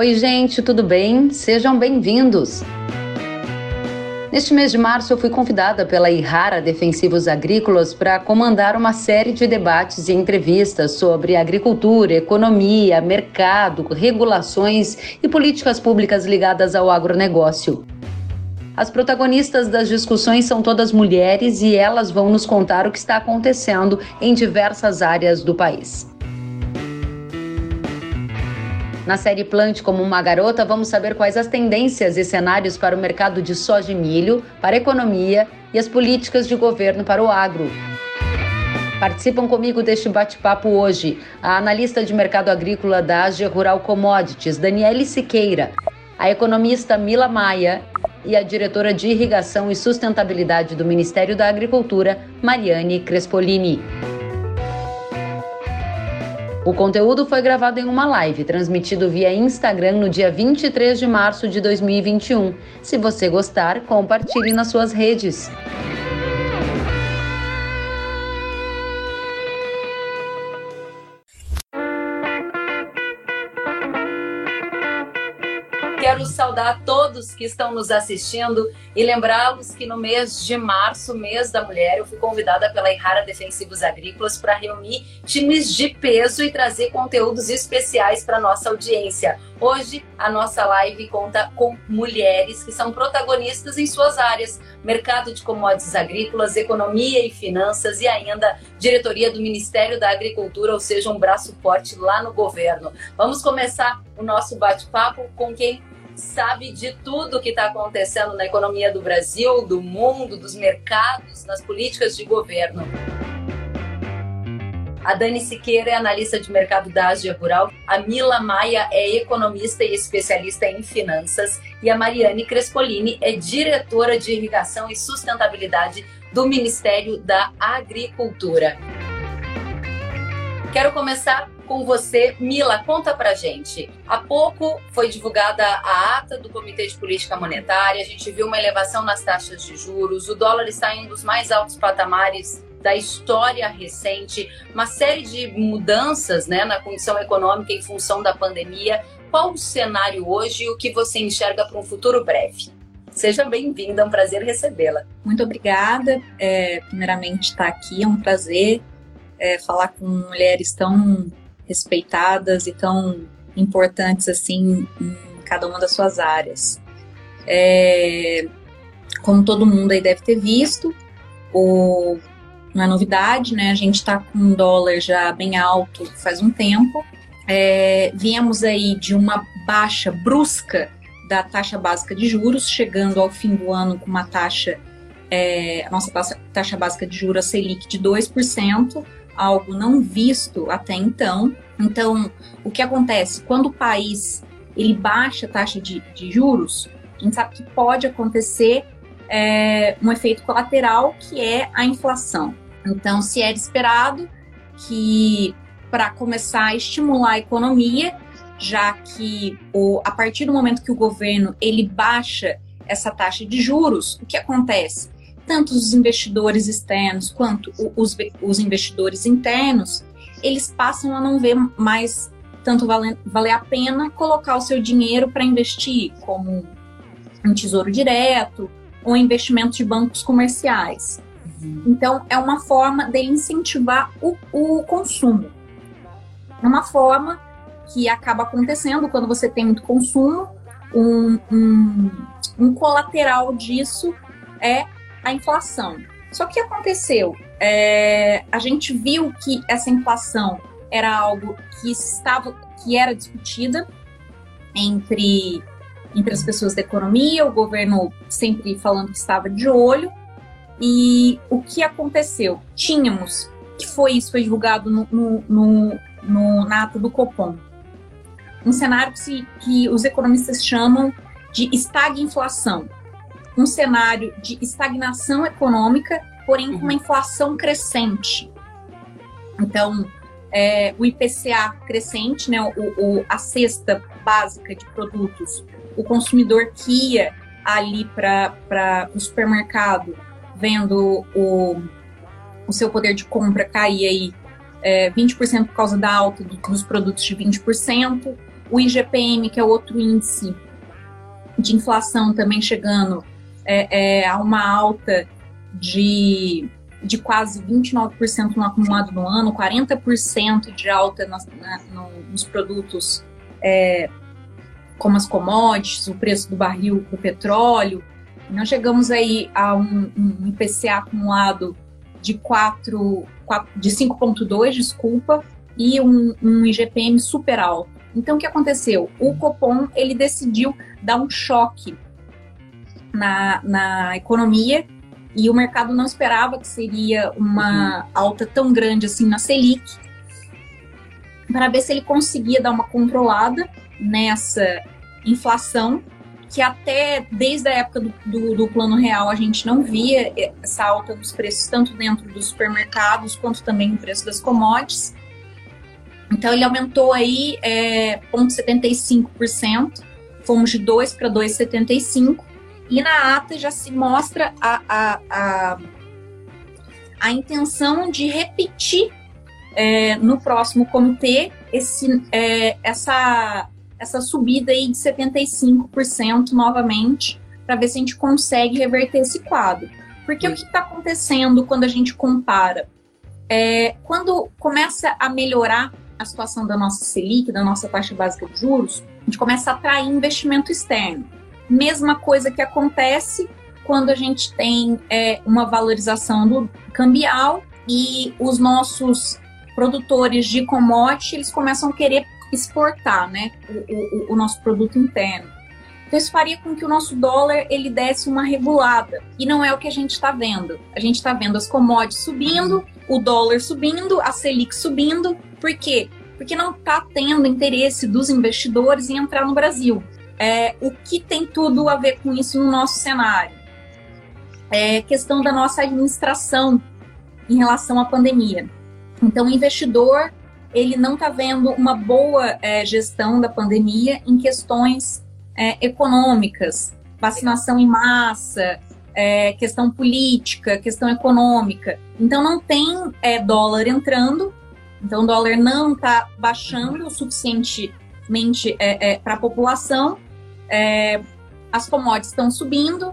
Oi, gente, tudo bem? Sejam bem-vindos. Neste mês de março, eu fui convidada pela Irrara Defensivos Agrícolas para comandar uma série de debates e entrevistas sobre agricultura, economia, mercado, regulações e políticas públicas ligadas ao agronegócio. As protagonistas das discussões são todas mulheres e elas vão nos contar o que está acontecendo em diversas áreas do país. Na série Plante como uma garota, vamos saber quais as tendências e cenários para o mercado de soja e milho, para a economia e as políticas de governo para o agro. Participam comigo deste bate-papo hoje a analista de mercado agrícola da AG Rural Commodities, Daniele Siqueira, a economista Mila Maia e a diretora de Irrigação e Sustentabilidade do Ministério da Agricultura, Mariane Crespolini. O conteúdo foi gravado em uma live, transmitido via Instagram no dia 23 de março de 2021. Se você gostar, compartilhe nas suas redes. Quero saudar todos que estão nos assistindo e lembrá-los que no mês de março, mês da mulher, eu fui convidada pela Irrara Defensivos Agrícolas para reunir times de peso e trazer conteúdos especiais para nossa audiência. Hoje, a nossa live conta com mulheres que são protagonistas em suas áreas: mercado de commodities agrícolas, economia e finanças e ainda diretoria do Ministério da Agricultura, ou seja, um braço forte lá no governo. Vamos começar o nosso bate-papo com quem sabe de tudo que está acontecendo na economia do Brasil, do mundo, dos mercados, nas políticas de governo. A Dani Siqueira é analista de mercado da Ásia Rural, a Mila Maia é economista e especialista em finanças e a Mariane Crespolini é diretora de irrigação e sustentabilidade do Ministério da Agricultura. Quero começar com você. Mila, conta pra gente. Há pouco foi divulgada a ata do Comitê de Política Monetária, a gente viu uma elevação nas taxas de juros, o dólar está em um dos mais altos patamares da história recente, uma série de mudanças né, na condição econômica em função da pandemia. Qual o cenário hoje e o que você enxerga para um futuro breve? Seja bem-vinda, é um prazer recebê-la. Muito obrigada. É, primeiramente, estar aqui é um prazer é, falar com mulheres tão respeitadas e tão importantes assim em cada uma das suas áreas. É, como todo mundo aí deve ter visto, o, não é novidade, né? A gente está com um dólar já bem alto faz um tempo. É, viemos aí de uma baixa brusca da taxa básica de juros, chegando ao fim do ano com uma taxa, é, a nossa taxa, taxa básica de juros, a Selic, de 2%, algo não visto até então. Então, o que acontece? Quando o país ele baixa a taxa de, de juros, a gente sabe que pode acontecer é, um efeito colateral que é a inflação. Então, se era esperado que para começar a estimular a economia, já que o, a partir do momento que o governo ele baixa essa taxa de juros, o que acontece? Tanto os investidores externos quanto os, os investidores internos, eles passam a não ver mais tanto valer, valer a pena colocar o seu dinheiro para investir, como um tesouro direto ou investimento de bancos comerciais. Uhum. Então, é uma forma de incentivar o, o consumo. É uma forma que acaba acontecendo quando você tem muito consumo, um, um, um colateral disso é a inflação. Só que o que aconteceu? É, a gente viu que essa inflação era algo que estava, que era discutida entre entre as pessoas da economia, o governo sempre falando que estava de olho. E o que aconteceu? Tínhamos, que foi isso, foi divulgado no, no, no, no na do Copom, um cenário que, que os economistas chamam de estagflação um cenário de estagnação econômica, porém com uma uhum. inflação crescente. Então, é, o IPCA crescente, né, o, o, a cesta básica de produtos, o consumidor que ia ali para o supermercado vendo o, o seu poder de compra cair aí é, 20% por causa da alta dos produtos de 20%, o IGPM, que é outro índice de inflação, também chegando é, é, a uma alta de, de quase 29% no acumulado no ano, 40% de alta nas, na, no, nos produtos é, como as commodities, o preço do barril do petróleo. Nós chegamos aí a um, um IPCA acumulado de 4, 4 de 5,2, desculpa, e um, um IGPM super alto. Então, o que aconteceu? O Copom ele decidiu dar um choque na, na economia e o mercado não esperava que seria uma alta tão grande assim na Selic, para ver se ele conseguia dar uma controlada nessa inflação, que até desde a época do, do, do, plano real a gente não via essa alta nos preços, tanto dentro dos supermercados quanto também no preço das commodities. Então ele aumentou aí é, 0,75%, fomos de 2 para 2,75%, e na ata já se mostra a, a, a, a intenção de repetir é, no próximo comitê esse, é, essa, essa subida aí de 75% novamente, para ver se a gente consegue reverter esse quadro. Porque Sim. o que está acontecendo quando a gente compara? É, quando começa a melhorar a situação da nossa Selic, da nossa taxa básica de juros, a gente começa a atrair investimento externo. Mesma coisa que acontece quando a gente tem é, uma valorização do cambial e os nossos produtores de commodity eles começam a querer exportar né, o, o, o nosso produto interno. Então isso faria com que o nosso dólar ele desse uma regulada e não é o que a gente está vendo. A gente está vendo as commodities subindo, o dólar subindo, a Selic subindo. Por quê? Porque não está tendo interesse dos investidores em entrar no Brasil. É, o que tem tudo a ver com isso no nosso cenário? É questão da nossa administração em relação à pandemia. Então, o investidor ele não está vendo uma boa é, gestão da pandemia em questões é, econômicas, vacinação em massa, é, questão política, questão econômica. Então não tem é, dólar entrando, então o dólar não está baixando o suficientemente é, é para a população. É, as commodities estão subindo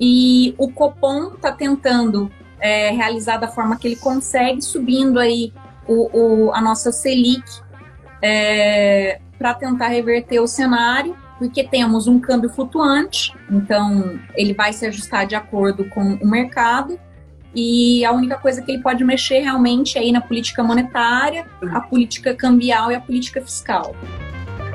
e o Copom está tentando é, realizar da forma que ele consegue, subindo aí o, o a nossa Selic para tentar reverter o cenário porque temos um câmbio flutuante, então ele vai se ajustar de acordo com o mercado. E a única coisa que ele pode mexer realmente é aí na política monetária, a política cambial e a política fiscal.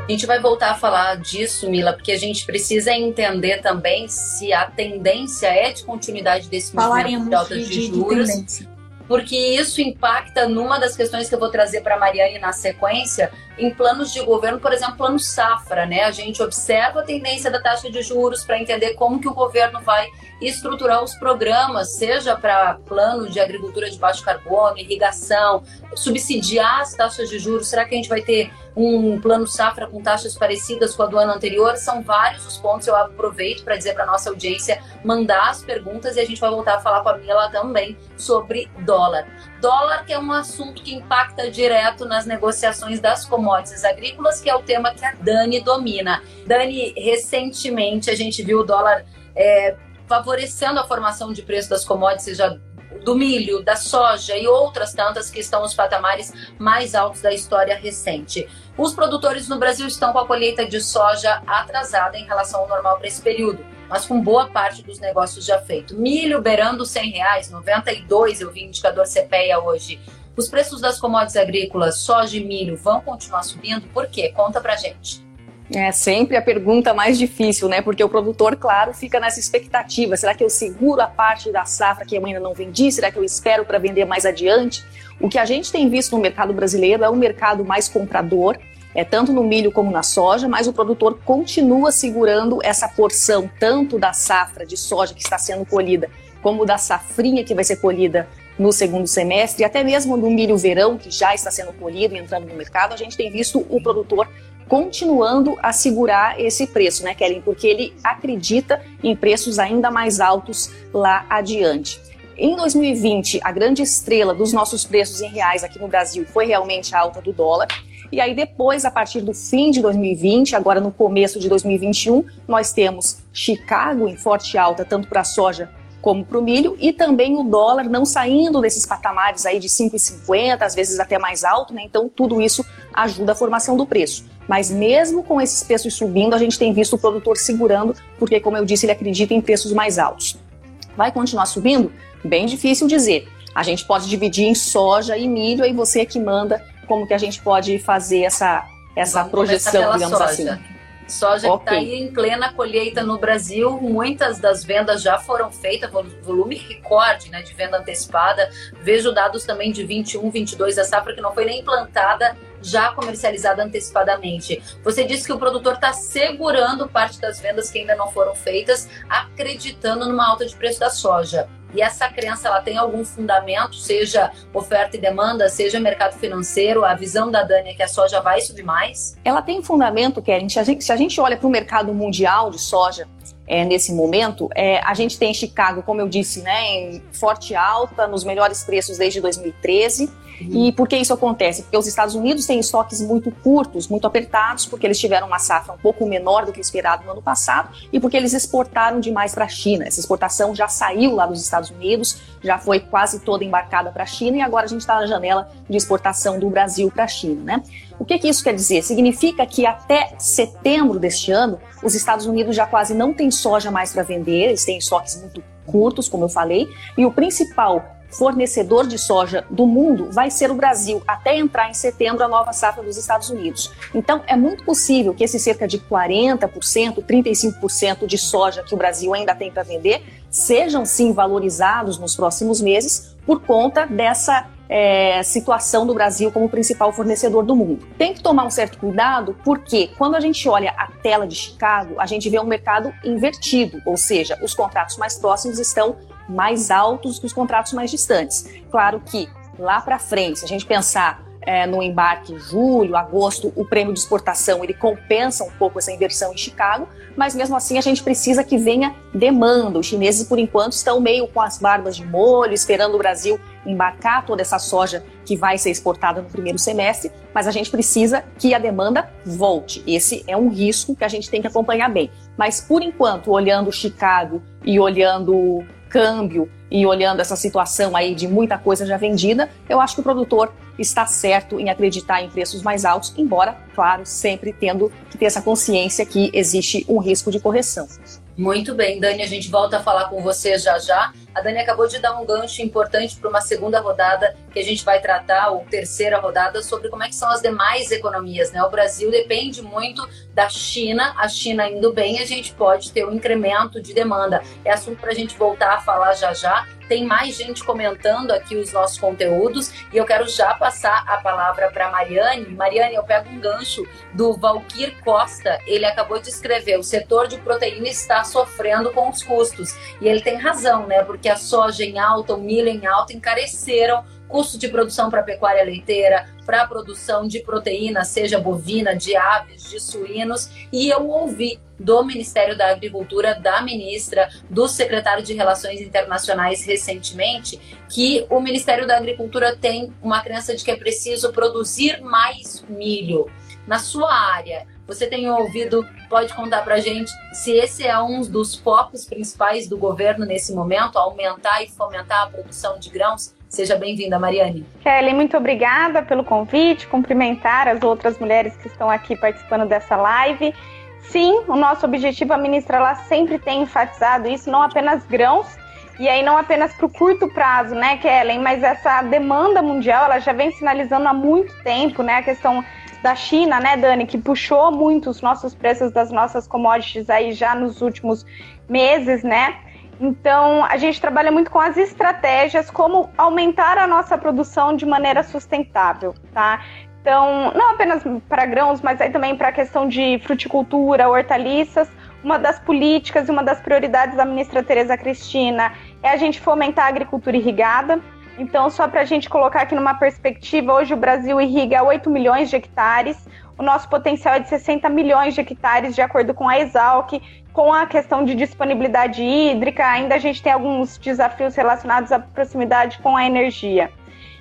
A gente vai voltar a falar disso, Mila, porque a gente precisa entender também se a tendência é de continuidade desse movimento de alta de, de juros. De porque isso impacta numa das questões que eu vou trazer para a Mariane na sequência, em planos de governo, por exemplo, plano safra, né? A gente observa a tendência da taxa de juros para entender como que o governo vai estruturar os programas, seja para plano de agricultura de baixo carbono, irrigação, subsidiar as taxas de juros. Será que a gente vai ter um plano safra com taxas parecidas com a do ano anterior? São vários os pontos. Eu aproveito para dizer para nossa audiência mandar as perguntas e a gente vai voltar a falar com a Mila também sobre dólar. Dólar que é um assunto que impacta direto nas negociações das commodities agrícolas, que é o tema que a Dani domina. Dani, recentemente a gente viu o dólar é, favorecendo a formação de preço das commodities, já do milho, da soja e outras tantas que estão nos patamares mais altos da história recente. Os produtores no Brasil estão com a colheita de soja atrasada em relação ao normal para esse período, mas com boa parte dos negócios já feito. Milho beirando 100 reais, 92 eu vi indicador CPEA hoje. Os preços das commodities agrícolas, soja e milho, vão continuar subindo? Por quê? Conta pra gente. É sempre a pergunta mais difícil, né? Porque o produtor, claro, fica nessa expectativa. Será que eu seguro a parte da safra que eu ainda não vendi? Será que eu espero para vender mais adiante? O que a gente tem visto no mercado brasileiro é um mercado mais comprador, é tanto no milho como na soja, mas o produtor continua segurando essa porção tanto da safra de soja que está sendo colhida, como da safrinha que vai ser colhida no segundo semestre, e até mesmo do milho verão que já está sendo colhido e entrando no mercado, a gente tem visto o produtor continuando a segurar esse preço, né, Kellen? Porque ele acredita em preços ainda mais altos lá adiante. Em 2020, a grande estrela dos nossos preços em reais aqui no Brasil foi realmente a alta do dólar. E aí depois, a partir do fim de 2020, agora no começo de 2021, nós temos Chicago em forte alta, tanto para a soja como para o milho, e também o dólar não saindo desses patamares aí de 5,50, às vezes até mais alto, né? Então tudo isso ajuda a formação do preço. Mas mesmo com esses preços subindo, a gente tem visto o produtor segurando, porque como eu disse, ele acredita em preços mais altos. Vai continuar subindo? Bem difícil dizer. A gente pode dividir em soja e milho, aí você é que manda como que a gente pode fazer essa, essa projeção, digamos soja. assim. Soja okay. que está aí em plena colheita no Brasil, muitas das vendas já foram feitas, volume recorde né, de venda antecipada. Vejo dados também de 21, 22 da safra que não foi nem plantada, já comercializada antecipadamente. Você disse que o produtor está segurando parte das vendas que ainda não foram feitas, acreditando numa alta de preço da soja. E essa crença ela tem algum fundamento, seja oferta e demanda, seja mercado financeiro, a visão da Dani é que a soja vai subir mais? Ela tem fundamento, Karen. Se a gente, se a gente olha para o mercado mundial de soja, é, nesse momento. É, a gente tem Chicago, como eu disse, né, em forte alta, nos melhores preços desde 2013. E por que isso acontece? Porque os Estados Unidos têm estoques muito curtos, muito apertados, porque eles tiveram uma safra um pouco menor do que esperado no ano passado e porque eles exportaram demais para a China. Essa exportação já saiu lá dos Estados Unidos, já foi quase toda embarcada para a China e agora a gente está na janela de exportação do Brasil para a China, né? O que, que isso quer dizer? Significa que até setembro deste ano, os Estados Unidos já quase não têm soja mais para vender, eles têm estoques muito curtos, como eu falei, e o principal fornecedor de soja do mundo vai ser o Brasil, até entrar em setembro a nova safra dos Estados Unidos. Então, é muito possível que esse cerca de 40%, 35% de soja que o Brasil ainda tem para vender sejam sim valorizados nos próximos meses por conta dessa é, situação do Brasil como principal fornecedor do mundo. Tem que tomar um certo cuidado porque quando a gente olha a tela de Chicago, a gente vê um mercado invertido, ou seja, os contratos mais próximos estão mais altos que os contratos mais distantes. Claro que lá para frente, se a gente pensar é, no embarque julho, agosto, o prêmio de exportação ele compensa um pouco essa inversão em Chicago, mas mesmo assim a gente precisa que venha demanda. Os chineses, por enquanto, estão meio com as barbas de molho, esperando o Brasil embarcar toda essa soja que vai ser exportada no primeiro semestre, mas a gente precisa que a demanda volte. Esse é um risco que a gente tem que acompanhar bem. Mas por enquanto, olhando Chicago e olhando câmbio e olhando essa situação aí de muita coisa já vendida, eu acho que o produtor está certo em acreditar em preços mais altos, embora, claro, sempre tendo que ter essa consciência que existe um risco de correção. Muito bem, Dani, a gente volta a falar com você já já. A Dani acabou de dar um gancho importante para uma segunda rodada que a gente vai tratar, ou terceira rodada, sobre como é que são as demais economias. Né? O Brasil depende muito da China. A China indo bem, a gente pode ter um incremento de demanda. É assunto para a gente voltar a falar já já. Tem mais gente comentando aqui os nossos conteúdos e eu quero já passar a palavra para Mariane. Mariane, eu pego um gancho do Valquir Costa. Ele acabou de escrever: o setor de proteína está sofrendo com os custos. E ele tem razão, né? Porque a soja em alta, o milho em alta encareceram custo de produção para pecuária leiteira, para a produção de proteína, seja bovina, de aves, de suínos, e eu ouvi do Ministério da Agricultura, da ministra, do secretário de Relações Internacionais recentemente, que o Ministério da Agricultura tem uma crença de que é preciso produzir mais milho. Na sua área, você tem ouvido, pode contar para gente se esse é um dos focos principais do governo nesse momento, aumentar e fomentar a produção de grãos? Seja bem-vinda, Mariane. Kelly, muito obrigada pelo convite, cumprimentar as outras mulheres que estão aqui participando dessa live. Sim, o nosso objetivo, a ministra ela sempre tem enfatizado isso, não apenas grãos, e aí não apenas para o curto prazo, né, Kellen, mas essa demanda mundial, ela já vem sinalizando há muito tempo, né, a questão da China, né, Dani, que puxou muito os nossos preços das nossas commodities aí já nos últimos meses, né, então, a gente trabalha muito com as estratégias, como aumentar a nossa produção de maneira sustentável, tá? Então, não apenas para grãos, mas aí também para a questão de fruticultura, hortaliças. Uma das políticas e uma das prioridades da ministra Tereza Cristina é a gente fomentar a agricultura irrigada. Então, só para a gente colocar aqui numa perspectiva, hoje o Brasil irriga 8 milhões de hectares, o nosso potencial é de 60 milhões de hectares, de acordo com a Exalc, com a questão de disponibilidade hídrica, ainda a gente tem alguns desafios relacionados à proximidade com a energia.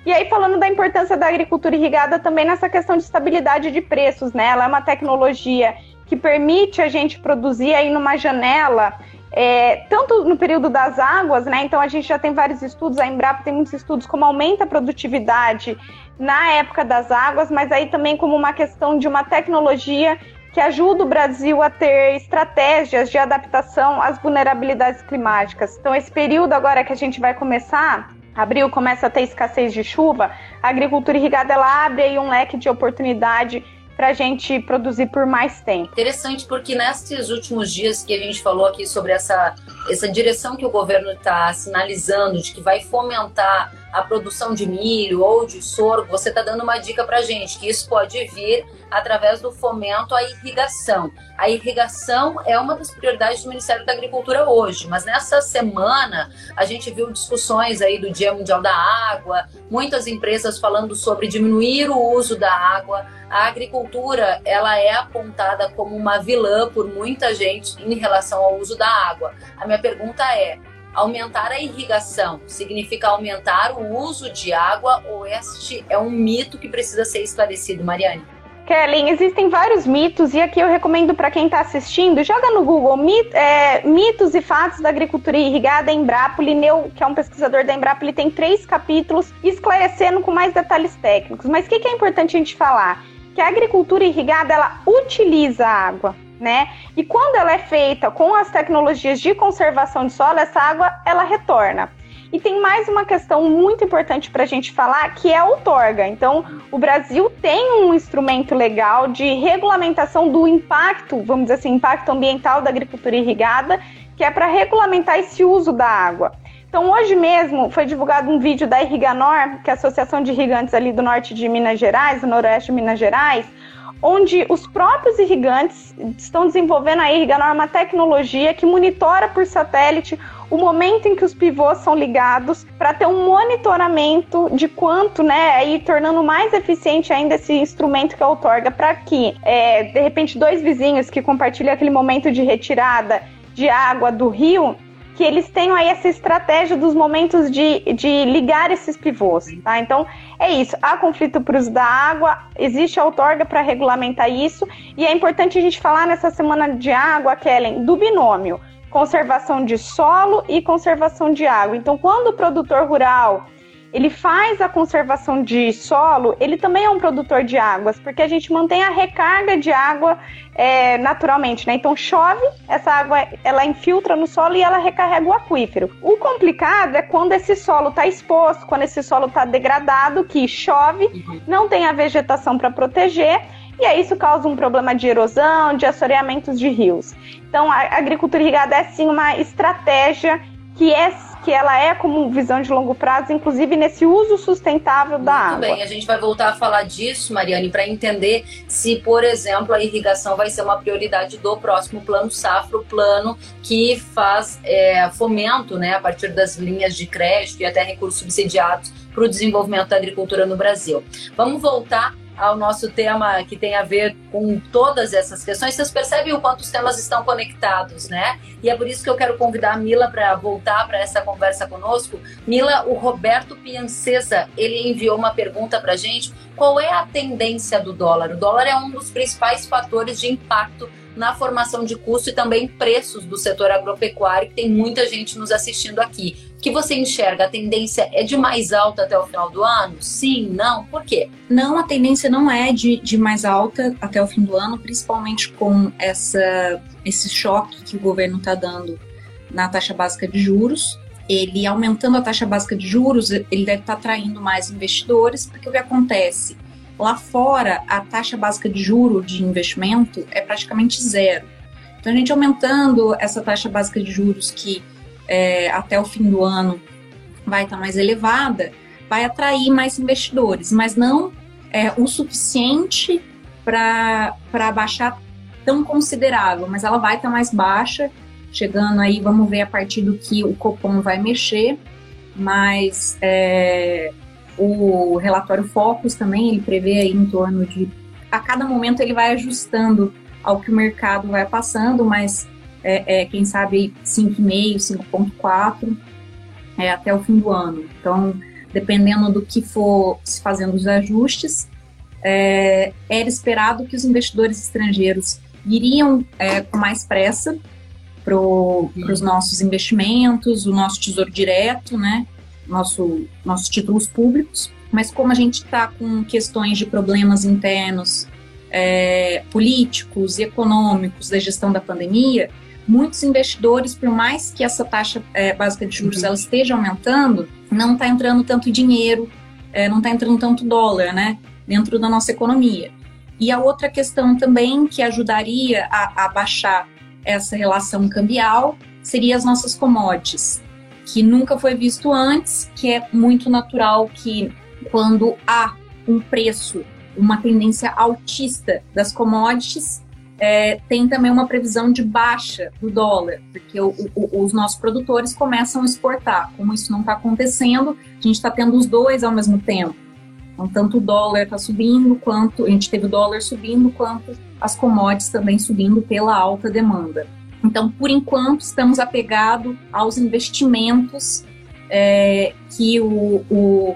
E aí, falando da importância da agricultura irrigada também nessa questão de estabilidade de preços, né? Ela é uma tecnologia que permite a gente produzir aí numa janela, é, tanto no período das águas, né? Então a gente já tem vários estudos, a Embrapa tem muitos estudos como aumenta a produtividade na época das águas, mas aí também como uma questão de uma tecnologia que ajuda o Brasil a ter estratégias de adaptação às vulnerabilidades climáticas. Então, esse período agora que a gente vai começar, abril começa a ter escassez de chuva, a agricultura irrigada ela abre aí um leque de oportunidade para a gente produzir por mais tempo. Interessante, porque nesses últimos dias que a gente falou aqui sobre essa, essa direção que o governo está sinalizando de que vai fomentar a produção de milho ou de sorgo, você está dando uma dica para gente que isso pode vir através do fomento à irrigação. A irrigação é uma das prioridades do Ministério da Agricultura hoje, mas nessa semana a gente viu discussões aí do Dia Mundial da Água, muitas empresas falando sobre diminuir o uso da água. A agricultura ela é apontada como uma vilã por muita gente em relação ao uso da água. A minha pergunta é Aumentar a irrigação significa aumentar o uso de água ou este é um mito que precisa ser esclarecido, Mariane? Kellen, existem vários mitos e aqui eu recomendo para quem está assistindo, joga no Google mit, é, mitos e fatos da agricultura irrigada em Embrapa. Lineu, que é um pesquisador da Embrapa, ele tem três capítulos esclarecendo com mais detalhes técnicos. Mas o que, que é importante a gente falar? Que a agricultura irrigada ela utiliza água né? E quando ela é feita com as tecnologias de conservação de solo, essa água ela retorna. E tem mais uma questão muito importante para a gente falar, que é a outorga. Então, o Brasil tem um instrumento legal de regulamentação do impacto, vamos dizer assim, impacto ambiental da agricultura irrigada, que é para regulamentar esse uso da água. Então, hoje mesmo foi divulgado um vídeo da Irriganor, que é a Associação de Irrigantes ali do norte de Minas Gerais, do noroeste de Minas Gerais, onde os próprios irrigantes estão desenvolvendo a Irriganor, uma tecnologia que monitora por satélite o momento em que os pivôs são ligados para ter um monitoramento de quanto, né, aí tornando mais eficiente ainda esse instrumento que é outorga para que, é, de repente, dois vizinhos que compartilham aquele momento de retirada de água do rio que eles tenham aí essa estratégia dos momentos de, de ligar esses pivôs, tá? Então, é isso. Há conflito para uso da água, existe a outorga para regulamentar isso, e é importante a gente falar nessa semana de água, Kellen, do binômio conservação de solo e conservação de água. Então, quando o produtor rural ele faz a conservação de solo, ele também é um produtor de águas, porque a gente mantém a recarga de água é, naturalmente, né? Então chove, essa água ela infiltra no solo e ela recarrega o aquífero. O complicado é quando esse solo está exposto, quando esse solo está degradado, que chove, uhum. não tem a vegetação para proteger. E aí isso causa um problema de erosão, de assoreamentos de rios. Então a agricultura irrigada é sim uma estratégia que é que ela é como visão de longo prazo, inclusive nesse uso sustentável da Muito água. bem, a gente vai voltar a falar disso, Mariane, para entender se, por exemplo, a irrigação vai ser uma prioridade do próximo plano safra, o plano que faz é, fomento, né, a partir das linhas de crédito e até recursos subsidiados para o desenvolvimento da agricultura no Brasil. Vamos voltar ao nosso tema que tem a ver com todas essas questões, vocês percebem o quanto os temas estão conectados, né? E é por isso que eu quero convidar a Mila para voltar para essa conversa conosco. Mila, o Roberto Piancesa, ele enviou uma pergunta para gente. Qual é a tendência do dólar? O dólar é um dos principais fatores de impacto na formação de custo e também preços do setor agropecuário, que tem muita gente nos assistindo aqui. Que você enxerga? A tendência é de mais alta até o final do ano? Sim, não? Por quê? Não, a tendência não é de, de mais alta até o fim do ano, principalmente com essa, esse choque que o governo está dando na taxa básica de juros. Ele aumentando a taxa básica de juros, ele deve estar tá atraindo mais investidores, porque o que acontece? Lá fora, a taxa básica de juro de investimento é praticamente zero. Então, a gente aumentando essa taxa básica de juros, que é, até o fim do ano vai estar mais elevada, vai atrair mais investidores, mas não é o suficiente para baixar tão considerável, mas ela vai estar mais baixa, chegando aí, vamos ver a partir do que o Copom vai mexer, mas é, o relatório Focus também, ele prevê aí em torno de. A cada momento ele vai ajustando ao que o mercado vai passando, mas é, é quem sabe 5,5, 5,4 é, até o fim do ano. Então, dependendo do que for se fazendo os ajustes, é, era esperado que os investidores estrangeiros iriam é, com mais pressa para os nossos investimentos, o nosso tesouro direto, né, nosso, nossos títulos públicos. Mas como a gente está com questões de problemas internos, é, políticos e econômicos da gestão da pandemia, muitos investidores, por mais que essa taxa é, básica de juros uhum. ela esteja aumentando, não está entrando tanto dinheiro, é, não está entrando tanto dólar, né? dentro da nossa economia. E a outra questão também que ajudaria a, a baixar essa relação cambial seria as nossas commodities, que nunca foi visto antes, que é muito natural que quando há um preço, uma tendência altista das commodities, é, tem também uma previsão de baixa do dólar, porque o, o, os nossos produtores começam a exportar. Como isso não está acontecendo, a gente está tendo os dois ao mesmo tempo. Então, tanto o dólar está subindo, quanto a gente teve o dólar subindo, quanto as commodities também subindo pela alta demanda. Então, por enquanto, estamos apegados aos investimentos é, que o, o,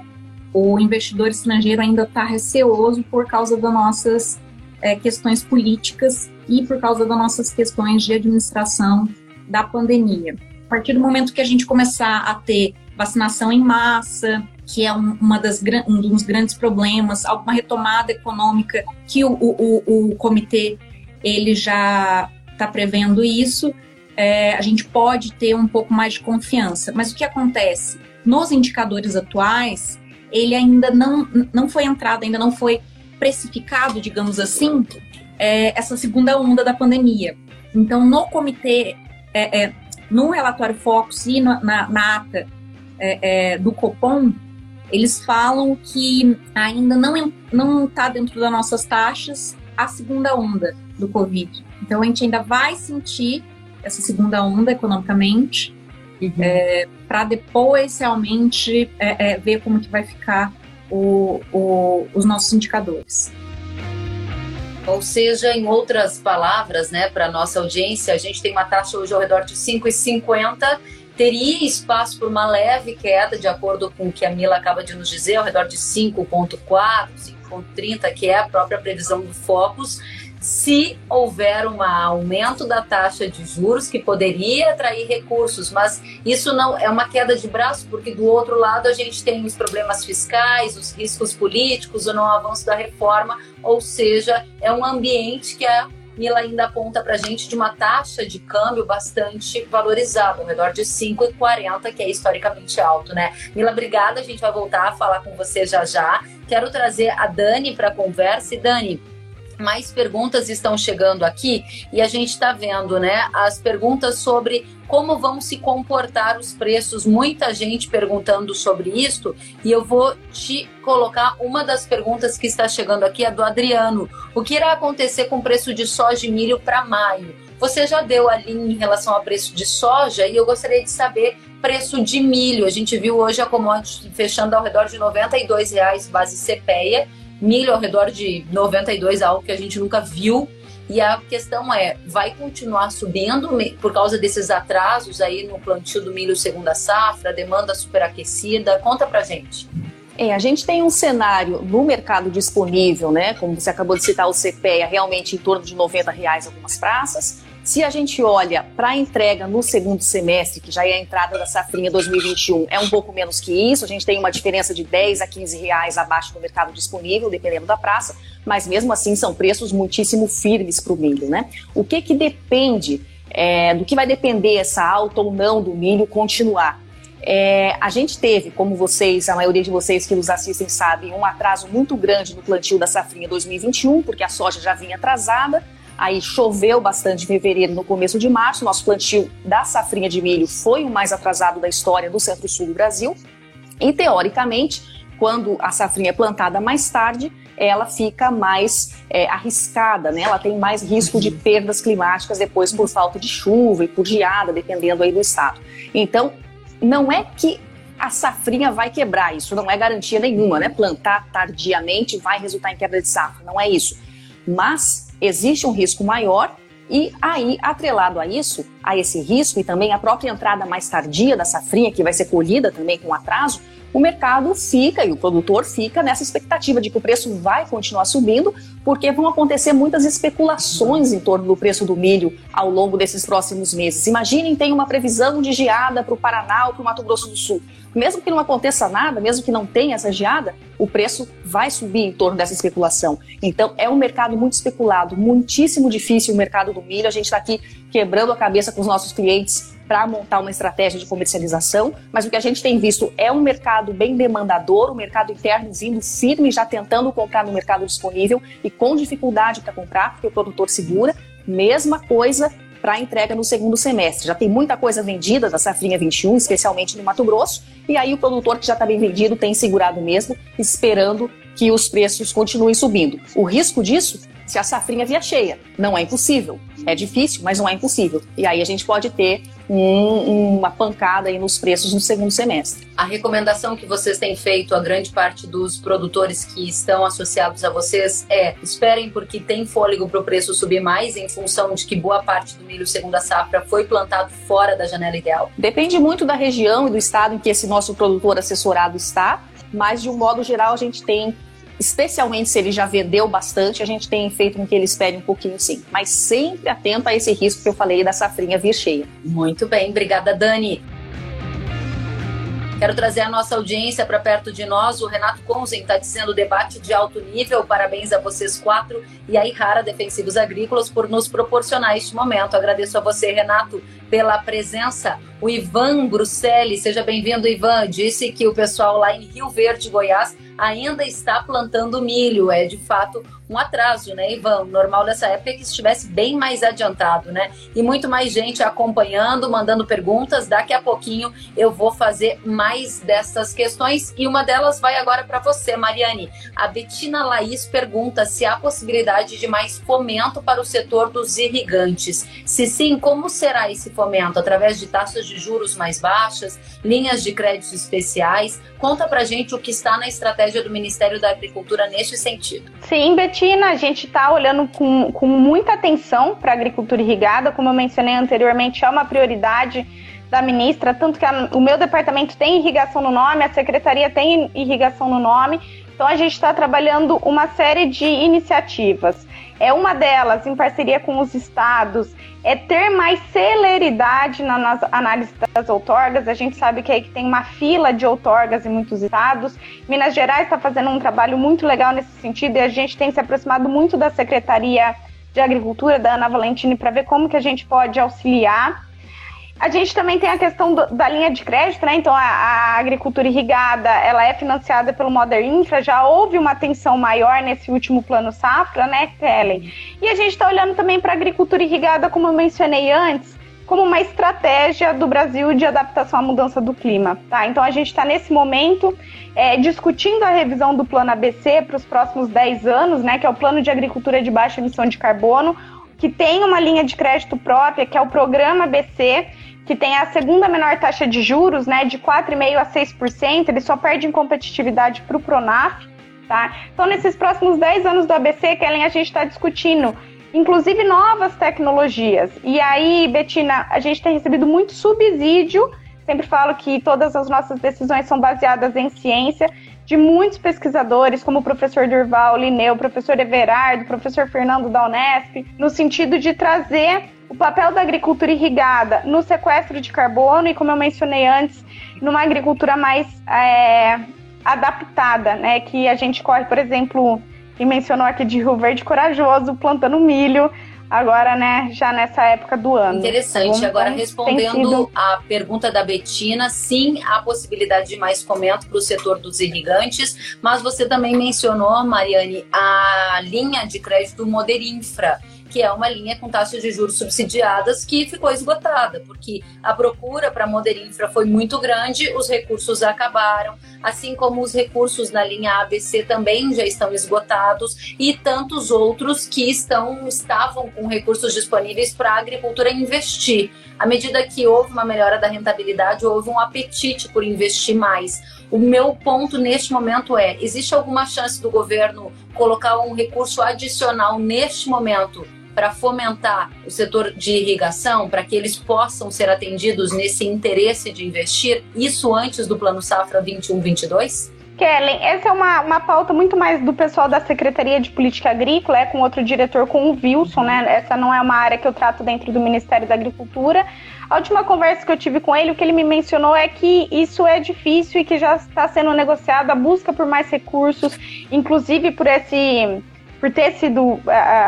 o, investidor estrangeiro ainda está receoso por causa das nossas é, questões políticas e por causa das nossas questões de administração da pandemia. A partir do momento que a gente começar a ter vacinação em massa, que é um, uma das, um dos grandes problemas, alguma retomada econômica que o, o, o, comitê ele já está prevendo isso, é, a gente pode ter um pouco mais de confiança. Mas o que acontece? Nos indicadores atuais, ele ainda não, não foi entrado, ainda não foi precificado, digamos assim, é, essa segunda onda da pandemia. Então, no comitê, é, é no relatório Focus e na, na ata é, é, do Copom, eles falam que ainda não está dentro das nossas taxas a segunda onda do Covid. Então a gente ainda vai sentir essa segunda onda economicamente uhum. é, para depois realmente ver como que vai ficar o, o, os nossos indicadores. Ou seja, em outras palavras, né, para nossa audiência, a gente tem uma taxa hoje ao redor de 5,50 teria espaço para uma leve queda, de acordo com o que a Mila acaba de nos dizer, ao redor de 5,4, 5,30, que é a própria previsão do Focus, se houver um aumento da taxa de juros que poderia atrair recursos, mas isso não é uma queda de braço, porque do outro lado a gente tem os problemas fiscais, os riscos políticos, o não avanço da reforma, ou seja, é um ambiente que é Mila ainda aponta para a gente de uma taxa de câmbio bastante valorizada, ao redor de 5,40, que é historicamente alto, né? Mila, obrigada. A gente vai voltar a falar com você já já. Quero trazer a Dani para a conversa. E Dani, mais perguntas estão chegando aqui e a gente está vendo, né, as perguntas sobre como vão se comportar os preços. Muita gente perguntando sobre isso e eu vou te colocar uma das perguntas que está chegando aqui, é do Adriano. O que irá acontecer com o preço de soja e milho para maio? Você já deu ali em relação ao preço de soja e eu gostaria de saber preço de milho. A gente viu hoje a commodity fechando ao redor de R$ 92,00 base CPEA milho ao redor de 92, algo que a gente nunca viu. E a questão é, vai continuar subindo por causa desses atrasos aí no plantio do milho segunda safra, demanda superaquecida? Conta pra gente. É, a gente tem um cenário no mercado disponível, né? Como você acabou de citar, o CPEA realmente em torno de 90 reais algumas praças. Se a gente olha para a entrega no segundo semestre, que já é a entrada da safrinha 2021, é um pouco menos que isso. A gente tem uma diferença de 10 a 15 reais abaixo do mercado disponível, dependendo da praça, mas mesmo assim são preços muitíssimo firmes para o milho, né? O que que depende, é, do que vai depender essa alta ou não do milho continuar? É, a gente teve, como vocês, a maioria de vocês que nos assistem sabem, um atraso muito grande no plantio da safrinha 2021, porque a soja já vinha atrasada. Aí choveu bastante em fevereiro, no começo de março. Nosso plantio da safrinha de milho foi o mais atrasado da história do centro-sul do Brasil. E, teoricamente, quando a safrinha é plantada mais tarde, ela fica mais é, arriscada, né? Ela tem mais risco de perdas climáticas depois por falta de chuva e por geada, dependendo aí do estado. Então, não é que a safrinha vai quebrar, isso não é garantia nenhuma, né? Plantar tardiamente vai resultar em quebra de safra, não é isso. Mas existe um risco maior e aí, atrelado a isso, a esse risco e também a própria entrada mais tardia da safrinha, que vai ser colhida também com atraso, o mercado fica e o produtor fica nessa expectativa de que o preço vai continuar subindo, porque vão acontecer muitas especulações em torno do preço do milho ao longo desses próximos meses. Imaginem, tem uma previsão de geada para o Paraná ou para o Mato Grosso do Sul. Mesmo que não aconteça nada, mesmo que não tenha essa geada, o preço vai subir em torno dessa especulação. Então, é um mercado muito especulado, muitíssimo difícil o mercado do milho. A gente está aqui quebrando a cabeça com os nossos clientes para montar uma estratégia de comercialização, mas o que a gente tem visto é um mercado bem demandador, o mercado interno vindo firme, já tentando comprar no mercado disponível e com dificuldade para comprar, porque o produtor segura. Mesma coisa para entrega no segundo semestre. Já tem muita coisa vendida da safrinha 21, especialmente no Mato Grosso, e aí o produtor que já está bem vendido tem segurado mesmo, esperando que os preços continuem subindo. O risco disso se a safrinha vier cheia. Não é impossível. É difícil, mas não é impossível. E aí a gente pode ter um, uma pancada aí nos preços no segundo semestre. A recomendação que vocês têm feito a grande parte dos produtores que estão associados a vocês é esperem porque tem fôlego para o preço subir mais em função de que boa parte do milho segunda safra foi plantado fora da janela ideal? Depende muito da região e do estado em que esse nosso produtor assessorado está, mas de um modo geral a gente tem especialmente se ele já vendeu bastante, a gente tem feito com que ele espere um pouquinho sim. Mas sempre atento a esse risco que eu falei da safrinha vir cheia. Muito bem, obrigada, Dani. Quero trazer a nossa audiência para perto de nós. O Renato Conzen está dizendo debate de alto nível. Parabéns a vocês quatro e a Irrara Defensivos Agrícolas por nos proporcionar este momento. Agradeço a você, Renato, pela presença. O Ivan Bruxelli, seja bem-vindo, Ivan. Disse que o pessoal lá em Rio Verde, Goiás, ainda está plantando milho. É de fato um atraso, né, Ivan? Normal dessa época é que estivesse bem mais adiantado, né? E muito mais gente acompanhando, mandando perguntas. Daqui a pouquinho eu vou fazer mais dessas questões e uma delas vai agora para você, Mariane. A Betina Laís pergunta se há possibilidade de mais fomento para o setor dos irrigantes. Se sim, como será esse fomento? Através de taxas de juros mais baixas, linhas de créditos especiais? Conta pra gente o que está na estratégia do Ministério da Agricultura neste sentido. Sim, Betina, a gente está olhando com, com muita atenção para a agricultura irrigada, como eu mencionei anteriormente, é uma prioridade da ministra, tanto que a, o meu departamento tem irrigação no nome, a secretaria tem irrigação no nome, então a gente está trabalhando uma série de iniciativas. É uma delas, em parceria com os estados, é ter mais celeridade na, nas análises das outorgas. A gente sabe que aí que tem uma fila de outorgas em muitos estados. Minas Gerais está fazendo um trabalho muito legal nesse sentido e a gente tem se aproximado muito da Secretaria de Agricultura, da Ana Valentini, para ver como que a gente pode auxiliar a gente também tem a questão do, da linha de crédito, né? Então a, a, agricultura irrigada ela é financiada pelo Modern Infra, já houve uma atenção maior nesse último plano safra, né, Kellen? E a gente está olhando também para a agricultura irrigada, como eu mencionei antes, como uma estratégia do Brasil de adaptação à mudança do clima. Tá? Então a gente está nesse momento é, discutindo a revisão do plano ABC para os próximos 10 anos, né? Que é o plano de agricultura de baixa emissão de carbono, que tem uma linha de crédito própria, que é o programa ABC que tem a segunda menor taxa de juros, né, de 4,5% a 6%, ele só perde em competitividade para o Pronaf, tá? Então, nesses próximos 10 anos do ABC, Kellen, a gente está discutindo, inclusive, novas tecnologias. E aí, Betina, a gente tem recebido muito subsídio, sempre falo que todas as nossas decisões são baseadas em ciência, de muitos pesquisadores, como o professor Durval Lineu, o professor Everardo, o professor Fernando da Unesp, no sentido de trazer o papel da agricultura irrigada no sequestro de carbono e, como eu mencionei antes, numa agricultura mais é, adaptada, né? Que a gente corre, por exemplo, e mencionou aqui de Rio Verde Corajoso, plantando milho, agora, né, já nessa época do ano. Interessante. agora, respondendo sido... a pergunta da Betina, sim, há possibilidade de mais fomento para o setor dos irrigantes, mas você também mencionou, Mariane, a linha de crédito Moderinfra que é uma linha com taxas de juros subsidiadas que ficou esgotada, porque a procura para Moderinfra foi muito grande, os recursos acabaram, assim como os recursos na linha ABC também já estão esgotados e tantos outros que estão estavam com recursos disponíveis para a agricultura investir. À medida que houve uma melhora da rentabilidade, houve um apetite por investir mais. O meu ponto neste momento é: existe alguma chance do governo colocar um recurso adicional neste momento para fomentar o setor de irrigação, para que eles possam ser atendidos nesse interesse de investir, isso antes do Plano Safra 21-22? Kellen, essa é uma, uma pauta muito mais do pessoal da Secretaria de Política Agrícola, é com outro diretor, com o Wilson, né? Essa não é uma área que eu trato dentro do Ministério da Agricultura. A última conversa que eu tive com ele, o que ele me mencionou é que isso é difícil e que já está sendo negociado a busca por mais recursos, inclusive por esse por ter sido uh,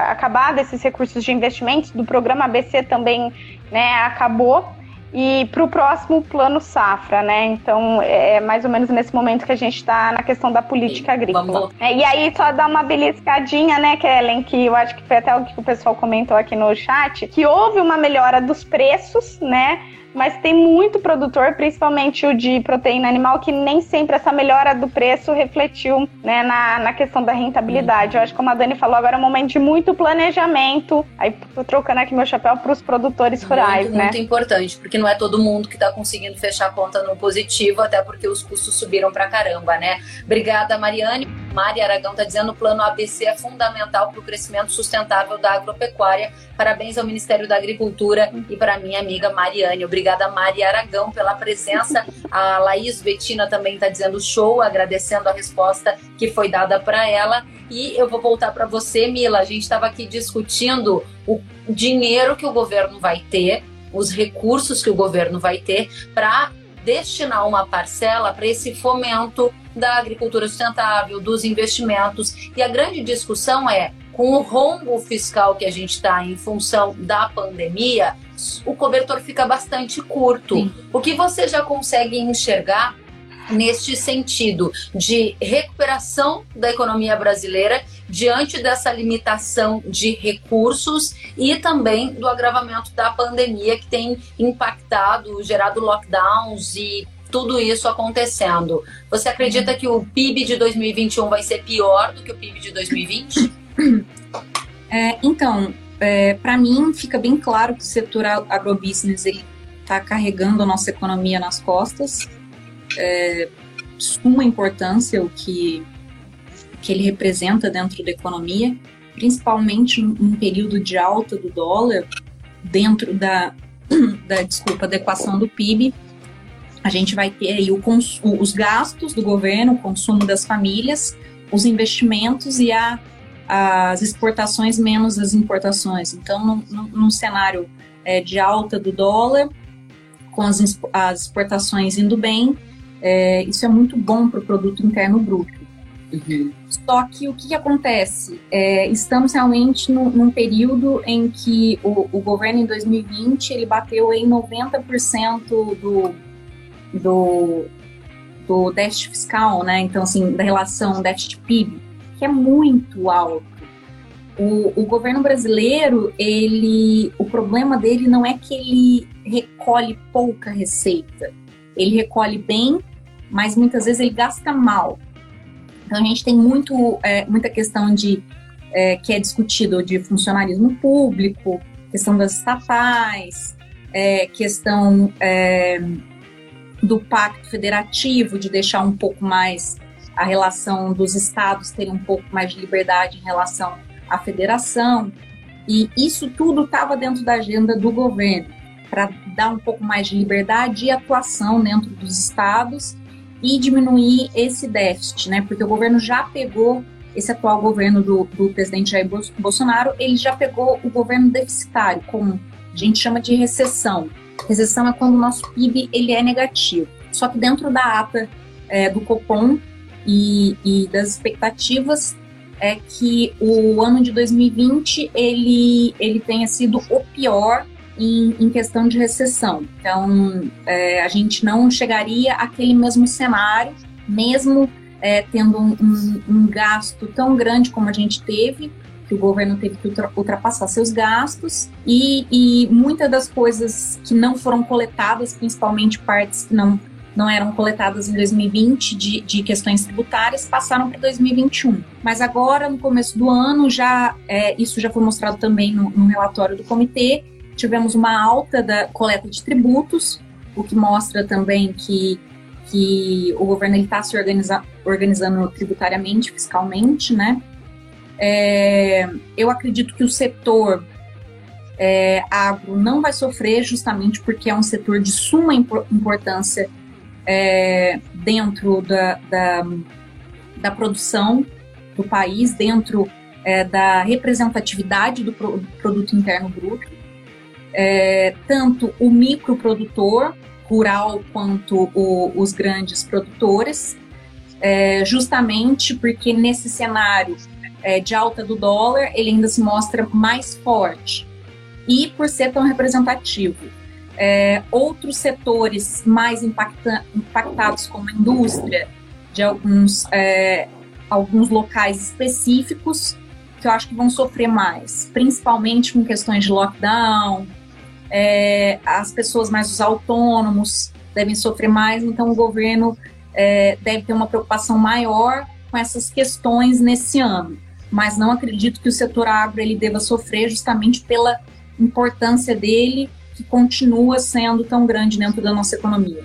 acabado esses recursos de investimentos do programa ABC também né, acabou e para o próximo plano safra, né? Então é mais ou menos nesse momento que a gente está na questão da política agrícola. É, e aí só dar uma beliscadinha, né, Kellen, que eu acho que foi até o que o pessoal comentou aqui no chat, que houve uma melhora dos preços, né? Mas tem muito produtor, principalmente o de proteína animal, que nem sempre essa melhora do preço refletiu né, na, na questão da rentabilidade. Eu acho que, como a Dani falou, agora é um momento de muito planejamento. Aí tô trocando aqui meu chapéu para os produtores rurais, muito, né? Muito importante, porque não é todo mundo que está conseguindo fechar a conta no positivo, até porque os custos subiram para caramba, né? Obrigada, Mariane. Mari Aragão está dizendo que o plano ABC é fundamental para o crescimento sustentável da agropecuária. Parabéns ao Ministério da Agricultura e para minha amiga Mariane. Obrigada, Mari Aragão, pela presença. A Laís Betina também está dizendo show, agradecendo a resposta que foi dada para ela. E eu vou voltar para você, Mila. A gente estava aqui discutindo o dinheiro que o governo vai ter, os recursos que o governo vai ter para destinar uma parcela para esse fomento da agricultura sustentável, dos investimentos. E a grande discussão é: com o rombo fiscal que a gente está em função da pandemia, o cobertor fica bastante curto. Sim. O que você já consegue enxergar neste sentido de recuperação da economia brasileira diante dessa limitação de recursos e também do agravamento da pandemia que tem impactado, gerado lockdowns e tudo isso acontecendo. Você acredita que o PIB de 2021 vai ser pior do que o PIB de 2020? É, então, é, para mim fica bem claro que o setor agrobusiness está carregando a nossa economia nas costas. É, suma importância o que, que ele representa dentro da economia, principalmente num período de alta do dólar, dentro da, da desculpa, da equação do PIB a gente vai ter aí o os gastos do governo, o consumo das famílias, os investimentos e a, as exportações menos as importações. Então, num, num cenário é, de alta do dólar, com as, as exportações indo bem, é, isso é muito bom para o produto interno bruto. Uhum. Só que o que, que acontece? É, estamos realmente num, num, período em que o, o governo em 2020 ele bateu em 90% do do, do déficit fiscal, né? Então, assim, da relação déficit-PIB, que é muito alto. O, o, governo brasileiro, ele, o problema dele não é que ele recolhe pouca receita. Ele recolhe bem, mas muitas vezes ele gasta mal. Então a gente tem muito, é, muita questão de é, que é discutido de funcionarismo público, questão das estatais, é, questão é, do pacto federativo, de deixar um pouco mais a relação dos estados terem um pouco mais de liberdade em relação à federação. E isso tudo estava dentro da agenda do governo, para dar um pouco mais de liberdade e atuação dentro dos estados e diminuir esse déficit, né? Porque o governo já pegou, esse atual governo do, do presidente Jair Bolsonaro, ele já pegou o governo deficitário, como a gente chama de recessão. Recessão é quando o nosso PIB ele é negativo. Só que dentro da ata é, do Copom e, e, das expectativas é que o ano de 2020 ele, ele tenha sido o pior em, em questão de recessão. Então, é, a gente não chegaria àquele mesmo cenário, mesmo é, tendo um, um, um gasto tão grande como a gente teve, que o governo teve que ultrapassar seus gastos e, e muitas das coisas que não foram coletadas, principalmente partes que não não eram coletadas em 2020 de, de questões tributárias, passaram para 2021. Mas agora, no começo do ano, já é, isso já foi mostrado também no, no, relatório do comitê. Tivemos uma alta da coleta de tributos, o que mostra também que, que o governo está se organiza, organizando tributariamente, fiscalmente, né? É, eu acredito que o setor é, agro não vai sofrer justamente porque é um setor de suma importância é, dentro da, da, da, produção do país, dentro é, da representatividade do, pro, do, produto interno bruto. É, tanto o microprodutor rural quanto o, os grandes produtores, é, justamente porque nesse cenário é, de alta do dólar ele ainda se mostra mais forte e por ser tão representativo. É, outros setores mais impacta impactados, como a indústria, de alguns, é, alguns locais específicos, que eu acho que vão sofrer mais, principalmente com questões de lockdown, é, as pessoas mais os autônomos devem sofrer mais, então o governo é, deve ter uma preocupação maior com essas questões nesse ano. Mas não acredito que o setor agro ele deva sofrer justamente pela importância dele que continua sendo tão grande dentro da nossa economia.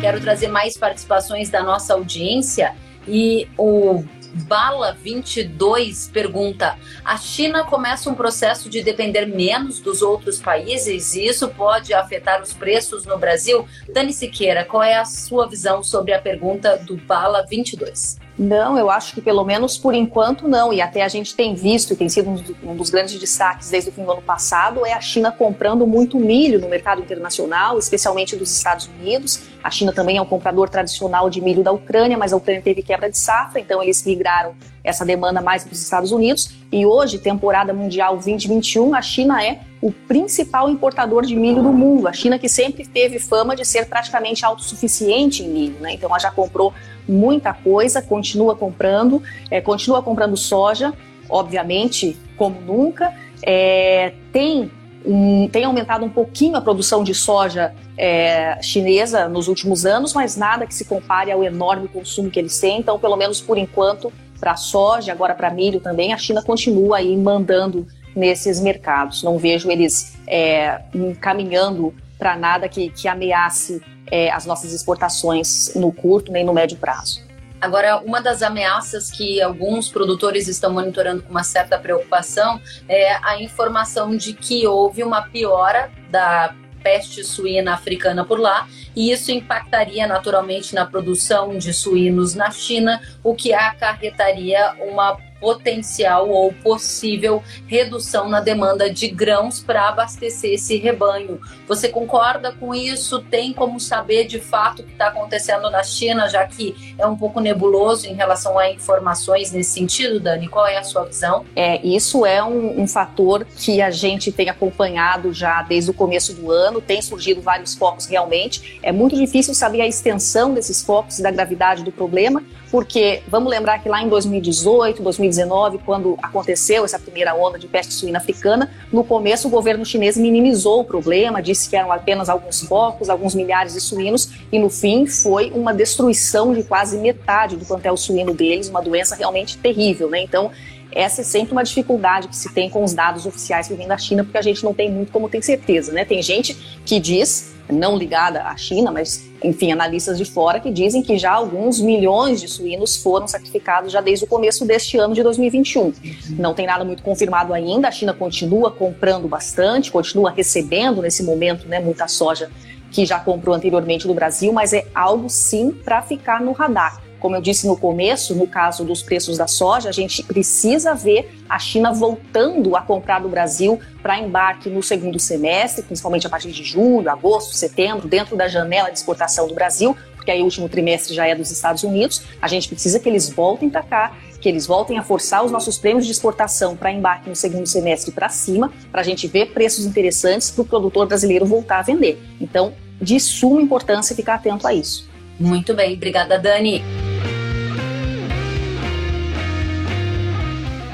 Quero trazer mais participações da nossa audiência e o Bala 22 pergunta: a China começa um processo de depender menos dos outros países e isso pode afetar os preços no Brasil? Dani Siqueira, qual é a sua visão sobre a pergunta do Bala 22? Não, eu acho que pelo menos por enquanto não. E até a gente tem visto, e tem sido um dos grandes destaques desde o fim do ano passado, é a China comprando muito milho no mercado internacional, especialmente dos Estados Unidos. A China também é um comprador tradicional de milho da Ucrânia, mas a Ucrânia teve quebra de safra, então eles migraram essa demanda mais para os Estados Unidos. E hoje, temporada mundial 2021, a China é o principal importador de milho do mundo. A China que sempre teve fama de ser praticamente autossuficiente em milho, né? Então ela já comprou muita coisa, continua comprando, é, continua comprando soja, obviamente, como nunca. É, tem, um, tem aumentado um pouquinho a produção de soja é, chinesa nos últimos anos, mas nada que se compare ao enorme consumo que eles têm. Então, pelo menos por enquanto, para soja, agora para milho também, a China continua aí mandando nesses mercados. Não vejo eles é, encaminhando para nada que, que ameace é, as nossas exportações no curto nem no médio prazo. Agora, uma das ameaças que alguns produtores estão monitorando com uma certa preocupação é a informação de que houve uma piora da peste suína africana por lá, e isso impactaria naturalmente na produção de suínos na China, o que acarretaria uma potencial ou possível redução na demanda de grãos para abastecer esse rebanho. Você concorda com isso? Tem como saber de fato o que está acontecendo na China, já que é um pouco nebuloso em relação a informações nesse sentido, Dani? Qual é a sua visão? É, isso é um, um fator que a gente tem acompanhado já desde o começo do ano, tem surgido vários focos realmente. É muito difícil saber a extensão desses focos e da gravidade do problema, porque vamos lembrar que lá em 2018, 2019, quando aconteceu essa primeira onda de peste suína africana, no começo o governo chinês minimizou o problema, disse que eram apenas alguns focos, alguns milhares de suínos, e no fim foi uma destruição de quase metade do plantel suíno deles, uma doença realmente terrível, né? Então, essa é sempre uma dificuldade que se tem com os dados oficiais que vêm da China, porque a gente não tem muito como ter certeza, né? Tem gente que diz não ligada à China, mas enfim, analistas de fora que dizem que já alguns milhões de suínos foram sacrificados já desde o começo deste ano de 2021. Não tem nada muito confirmado ainda, a China continua comprando bastante, continua recebendo nesse momento né, muita soja que já comprou anteriormente do Brasil, mas é algo sim para ficar no radar. Como eu disse no começo, no caso dos preços da soja, a gente precisa ver a China voltando a comprar do Brasil para embarque no segundo semestre, principalmente a partir de julho, agosto, setembro, dentro da janela de exportação do Brasil, porque aí o último trimestre já é dos Estados Unidos. A gente precisa que eles voltem para cá, que eles voltem a forçar os nossos prêmios de exportação para embarque no segundo semestre para cima, para a gente ver preços interessantes para o produtor brasileiro voltar a vender. Então, de suma importância ficar atento a isso. Muito bem, obrigada, Dani.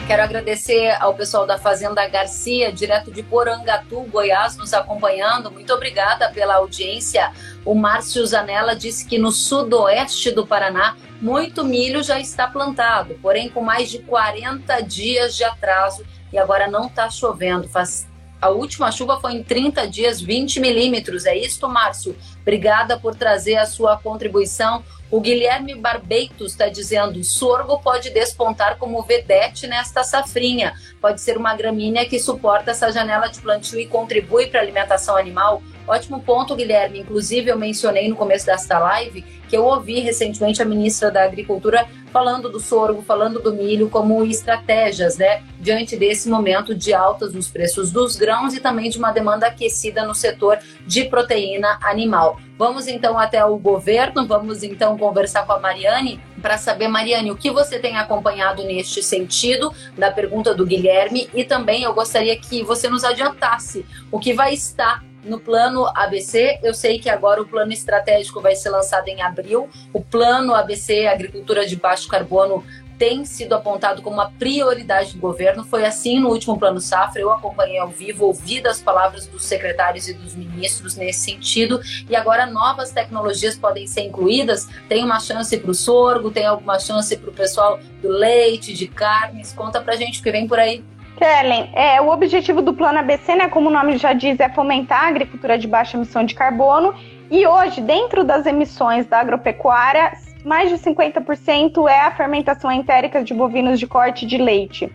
Quero agradecer ao pessoal da Fazenda Garcia, direto de Porangatu, Goiás, nos acompanhando. Muito obrigada pela audiência. O Márcio Zanella disse que no sudoeste do Paraná, muito milho já está plantado, porém com mais de 40 dias de atraso e agora não está chovendo. Faz a última chuva foi em 30 dias, 20 milímetros. É isso, Márcio? Obrigada por trazer a sua contribuição. O Guilherme Barbeitos está dizendo: sorgo pode despontar como vedete nesta safrinha. Pode ser uma gramínea que suporta essa janela de plantio e contribui para a alimentação animal. Ótimo ponto, Guilherme. Inclusive, eu mencionei no começo desta live que eu ouvi recentemente a ministra da Agricultura falando do sorgo, falando do milho como estratégias, né, diante desse momento de altas nos preços dos grãos e também de uma demanda aquecida no setor de proteína animal. Vamos então até o governo, vamos então conversar com a Mariane para saber, Mariane, o que você tem acompanhado neste sentido da pergunta do Guilherme e também eu gostaria que você nos adiantasse o que vai estar no plano ABC, eu sei que agora o plano estratégico vai ser lançado em abril. O plano ABC, Agricultura de Baixo Carbono, tem sido apontado como uma prioridade do governo. Foi assim no último plano Safra. Eu acompanhei ao vivo, ouvi das palavras dos secretários e dos ministros nesse sentido. E agora novas tecnologias podem ser incluídas. Tem uma chance para o sorgo, tem alguma chance para o pessoal do leite, de carnes. Conta para gente o que vem por aí. Kellen, é, o objetivo do Plano ABC, né, como o nome já diz, é fomentar a agricultura de baixa emissão de carbono. E hoje, dentro das emissões da agropecuária, mais de 50% é a fermentação entérica de bovinos de corte de leite.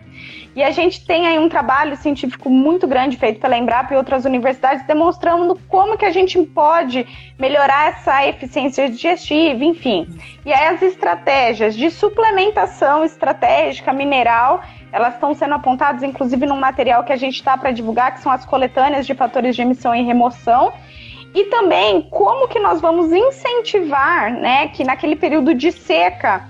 E a gente tem aí um trabalho científico muito grande feito pela Embrapa e outras universidades demonstrando como que a gente pode melhorar essa eficiência digestiva, enfim. E aí as estratégias de suplementação estratégica mineral elas estão sendo apontadas, inclusive, num material que a gente está para divulgar, que são as coletâneas de fatores de emissão e remoção. E também como que nós vamos incentivar, né, que naquele período de seca,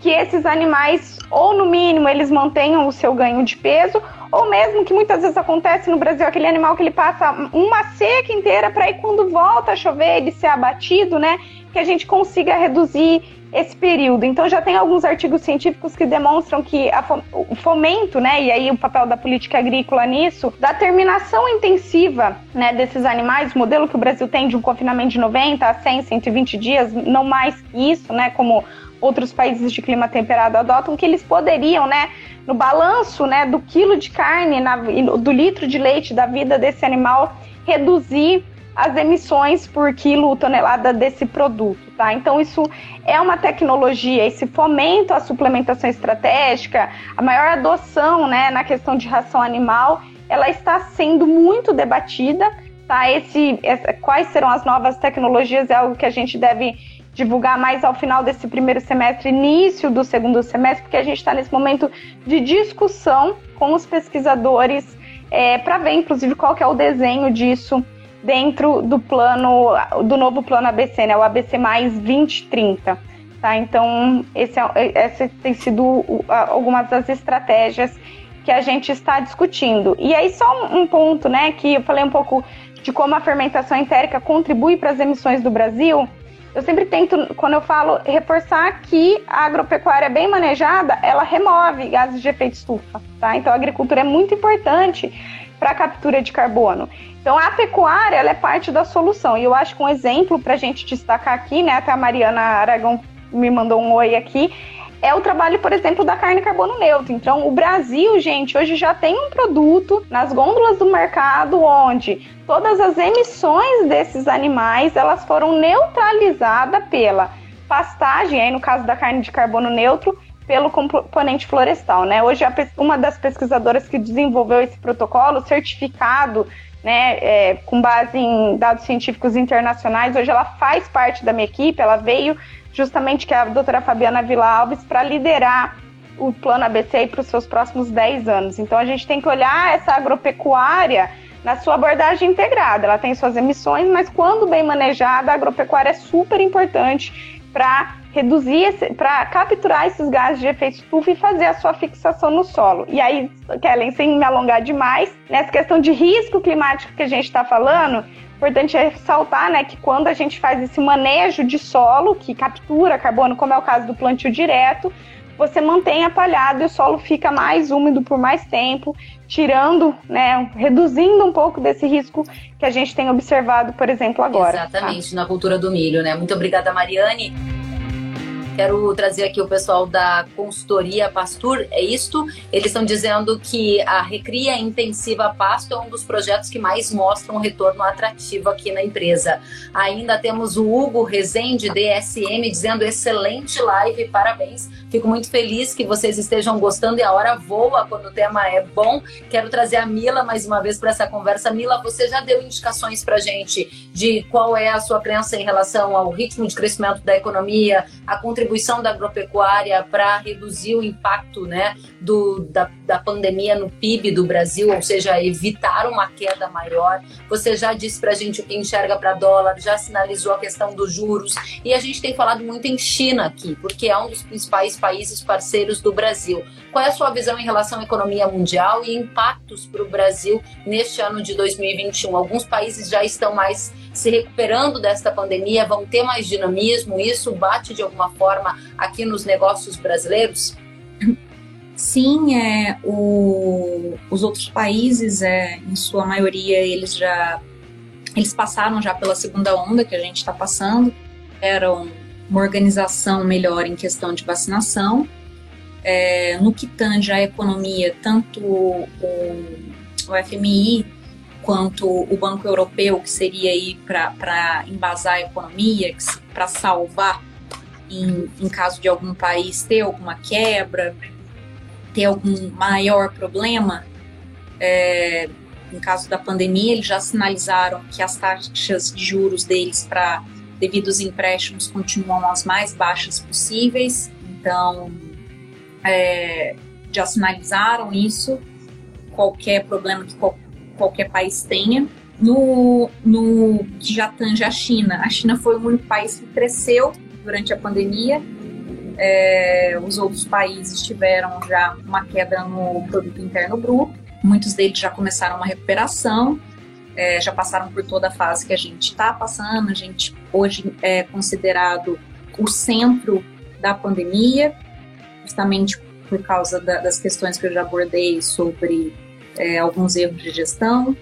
que esses animais, ou no mínimo, eles mantenham o seu ganho de peso, ou mesmo que muitas vezes acontece no Brasil, aquele animal que ele passa uma seca inteira para aí quando volta a chover ele ser abatido, né? Que a gente consiga reduzir esse período. Então já tem alguns artigos científicos que demonstram que o fomento, né, e aí o papel da política agrícola nisso, da terminação intensiva, né, desses animais, modelo que o Brasil tem de um confinamento de 90 a 100, 120 dias, não mais que isso, né, como outros países de clima temperado adotam, que eles poderiam, né, no balanço, né, do quilo de carne, na, do litro de leite da vida desse animal, reduzir as emissões por quilo tonelada desse produto, tá? Então isso é uma tecnologia, esse fomento à suplementação estratégica, a maior adoção, né, na questão de ração animal, ela está sendo muito debatida, tá? Esse, quais serão as novas tecnologias é algo que a gente deve divulgar mais ao final desse primeiro semestre, início do segundo semestre, porque a gente está nesse momento de discussão com os pesquisadores é, para ver, inclusive, qual que é o desenho disso dentro do plano, do novo plano ABC, né? O ABC mais 2030. Tá? Então, esse, é, esse tem sido algumas das estratégias que a gente está discutindo. E aí, só um ponto, né? Que eu falei um pouco de como a fermentação entérica contribui para as emissões do Brasil. Eu sempre tento, quando eu falo, reforçar que a agropecuária bem manejada, ela remove gases de efeito estufa, tá? Então a agricultura é muito importante para a captura de carbono. Então, a pecuária ela é parte da solução. E eu acho que um exemplo para a gente destacar aqui, né? Até a Mariana Aragão me mandou um oi aqui. É o trabalho, por exemplo, da carne carbono neutro. Então, o Brasil, gente, hoje já tem um produto nas gôndolas do mercado onde todas as emissões desses animais elas foram neutralizadas pela pastagem, aí no caso da carne de carbono neutro, pelo componente florestal, né? Hoje, uma das pesquisadoras que desenvolveu esse protocolo, certificado né, é, com base em dados científicos internacionais. Hoje ela faz parte da minha equipe, ela veio justamente que é a doutora Fabiana Vila Alves para liderar o plano ABC para os seus próximos 10 anos. Então a gente tem que olhar essa agropecuária na sua abordagem integrada. Ela tem suas emissões, mas quando bem manejada, a agropecuária é super importante para reduzir, para capturar esses gases de efeito estufa e fazer a sua fixação no solo. E aí, Kellen, sem me alongar demais, nessa questão de risco climático que a gente está falando, importante é ressaltar né, que quando a gente faz esse manejo de solo, que captura carbono, como é o caso do plantio direto, você mantém apalhado e o solo fica mais úmido por mais tempo, tirando, né, reduzindo um pouco desse risco que a gente tem observado, por exemplo, agora. Exatamente, tá? na cultura do milho, né? Muito obrigada, Mariane. Quero trazer aqui o pessoal da consultoria Pastur, é isto? Eles estão dizendo que a Recria Intensiva Pasto é um dos projetos que mais mostram um retorno atrativo aqui na empresa. Ainda temos o Hugo Rezende, DSM, dizendo excelente live, parabéns. Fico muito feliz que vocês estejam gostando e a hora voa quando o tema é bom. Quero trazer a Mila mais uma vez para essa conversa. Mila, você já deu indicações para gente de qual é a sua crença em relação ao ritmo de crescimento da economia, a contribuição da agropecuária para reduzir o impacto né, do, da, da pandemia no PIB do Brasil, ou seja, evitar uma queda maior. Você já disse para a gente o que enxerga para dólar, já sinalizou a questão dos juros, e a gente tem falado muito em China aqui, porque é um dos principais países parceiros do Brasil. Qual é a sua visão em relação à economia mundial e impactos para o Brasil neste ano de 2021? Alguns países já estão mais se recuperando desta pandemia, vão ter mais dinamismo? Isso bate de alguma forma aqui nos negócios brasileiros? Sim, é, o, os outros países, é, em sua maioria, eles já eles passaram já pela segunda onda que a gente está passando, eram uma organização melhor em questão de vacinação. É, no que tange a economia, tanto o, o FMI quanto o Banco Europeu, que seria aí para embasar a economia, para salvar em, em caso de algum país ter alguma quebra, ter algum maior problema, é, em caso da pandemia, eles já sinalizaram que as taxas de juros deles para devidos empréstimos continuam as mais baixas possíveis. Então, é, já sinalizaram isso. Qualquer problema que qualquer país tenha. No, no que já tange a China, a China foi o único país que cresceu durante a pandemia. É, os outros países tiveram já uma queda no produto interno bruto. Muitos deles já começaram uma recuperação é, já passaram por toda a fase que a gente está passando. A gente hoje é considerado o centro da pandemia, justamente por causa da, das questões que eu já abordei sobre é, alguns erros de gestão.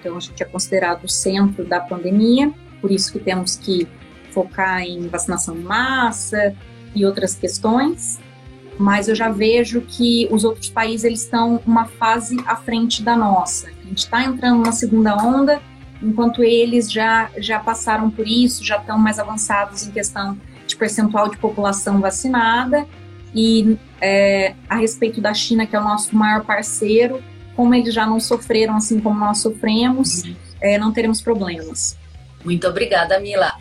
Então, a gente é considerado o centro da pandemia, por isso que temos que focar em vacinação em massa e outras questões mas eu já vejo que os outros países eles estão uma fase à frente da nossa. A gente está entrando numa segunda onda, enquanto eles já, já passaram por isso, já estão mais avançados em questão de percentual de população vacinada. E é, a respeito da China, que é o nosso maior parceiro, como eles já não sofreram assim como nós sofremos, uhum. é, não teremos problemas. Muito obrigada, Mila.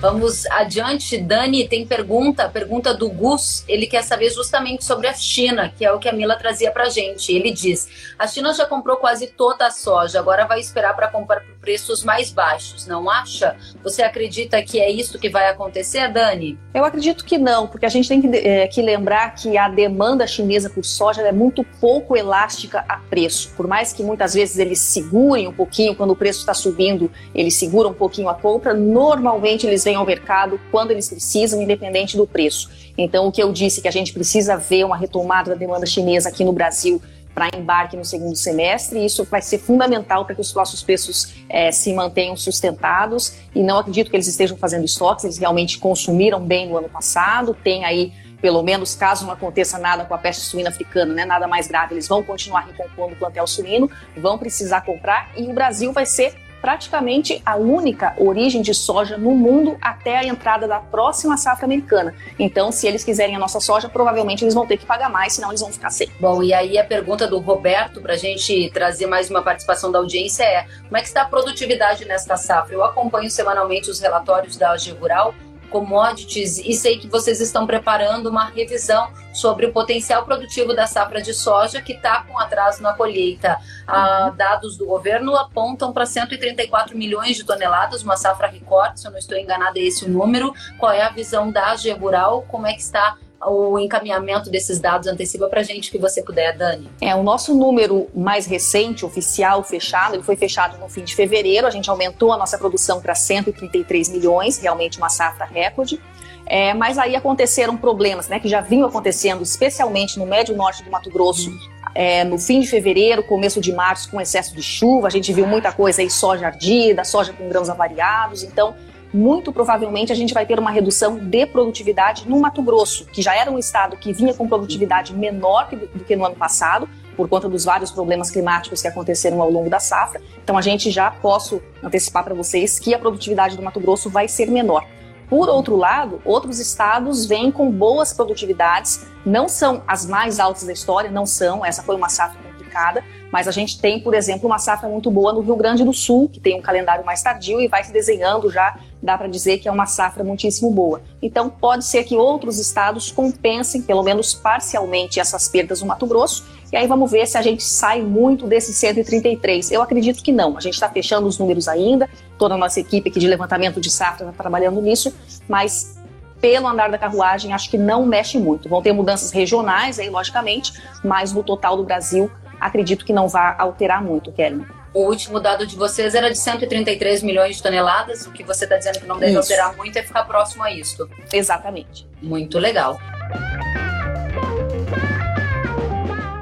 Vamos adiante. Dani, tem pergunta, pergunta do Gus. Ele quer saber justamente sobre a China, que é o que a Mila trazia para gente. Ele diz: a China já comprou quase toda a soja, agora vai esperar para comprar por preços mais baixos, não acha? Você acredita que é isso que vai acontecer, Dani? Eu acredito que não, porque a gente tem que, é, que lembrar que a demanda chinesa por soja é muito pouco elástica a preço. Por mais que muitas vezes eles segurem um pouquinho, quando o preço está subindo, eles seguram um pouquinho a compra, normalmente eles vêm ao mercado quando eles precisam, independente do preço. Então, o que eu disse que a gente precisa ver uma retomada da demanda chinesa aqui no Brasil para embarque no segundo semestre, e isso vai ser fundamental para que os nossos preços é, se mantenham sustentados. E não acredito que eles estejam fazendo estoques, eles realmente consumiram bem no ano passado, tem aí pelo menos caso não aconteça nada com a peste suína africana, né, nada mais grave, eles vão continuar recompondo o plantel suíno, vão precisar comprar e o Brasil vai ser praticamente a única origem de soja no mundo até a entrada da próxima safra americana. Então, se eles quiserem a nossa soja, provavelmente eles vão ter que pagar mais, senão eles vão ficar sem. Bom, e aí a pergunta do Roberto, para a gente trazer mais uma participação da audiência, é: como é que está a produtividade nesta safra? Eu acompanho semanalmente os relatórios da AG Rural commodities e sei que vocês estão preparando uma revisão sobre o potencial produtivo da safra de soja que está com atraso na colheita. Ah, dados do governo apontam para 134 milhões de toneladas, uma safra recorde, se eu não estou enganada, é esse o número. Qual é a visão da AG Rural? Como é que está o encaminhamento desses dados antecipa para a gente que você puder, Dani. É, o nosso número mais recente, oficial, fechado, ele foi fechado no fim de fevereiro, a gente aumentou a nossa produção para 133 milhões, realmente uma safra recorde. É, mas aí aconteceram problemas, né, que já vinham acontecendo, especialmente no médio norte do Mato Grosso, é, no fim de fevereiro, começo de março, com excesso de chuva. A gente viu muita coisa aí, soja ardida, soja com grãos avariados. Então, muito provavelmente a gente vai ter uma redução de produtividade no Mato Grosso, que já era um estado que vinha com produtividade menor do que no ano passado, por conta dos vários problemas climáticos que aconteceram ao longo da safra. Então a gente já posso antecipar para vocês que a produtividade do Mato Grosso vai ser menor. Por outro lado, outros estados vêm com boas produtividades, não são as mais altas da história, não são, essa foi uma safra complicada, mas a gente tem, por exemplo, uma safra muito boa no Rio Grande do Sul, que tem um calendário mais tardio e vai se desenhando já, dá para dizer que é uma safra muitíssimo boa. Então, pode ser que outros estados compensem, pelo menos parcialmente, essas perdas no Mato Grosso e aí vamos ver se a gente sai muito desse 133. Eu acredito que não. A gente está fechando os números ainda. Toda a nossa equipe aqui de levantamento de safra está trabalhando nisso, mas pelo andar da carruagem, acho que não mexe muito. Vão ter mudanças regionais aí, logicamente, mas no total do Brasil, acredito que não vai alterar muito, Kelly. O último dado de vocês era de 133 milhões de toneladas. O que você está dizendo que não deve isso. alterar muito é ficar próximo a isso. Exatamente. Muito legal.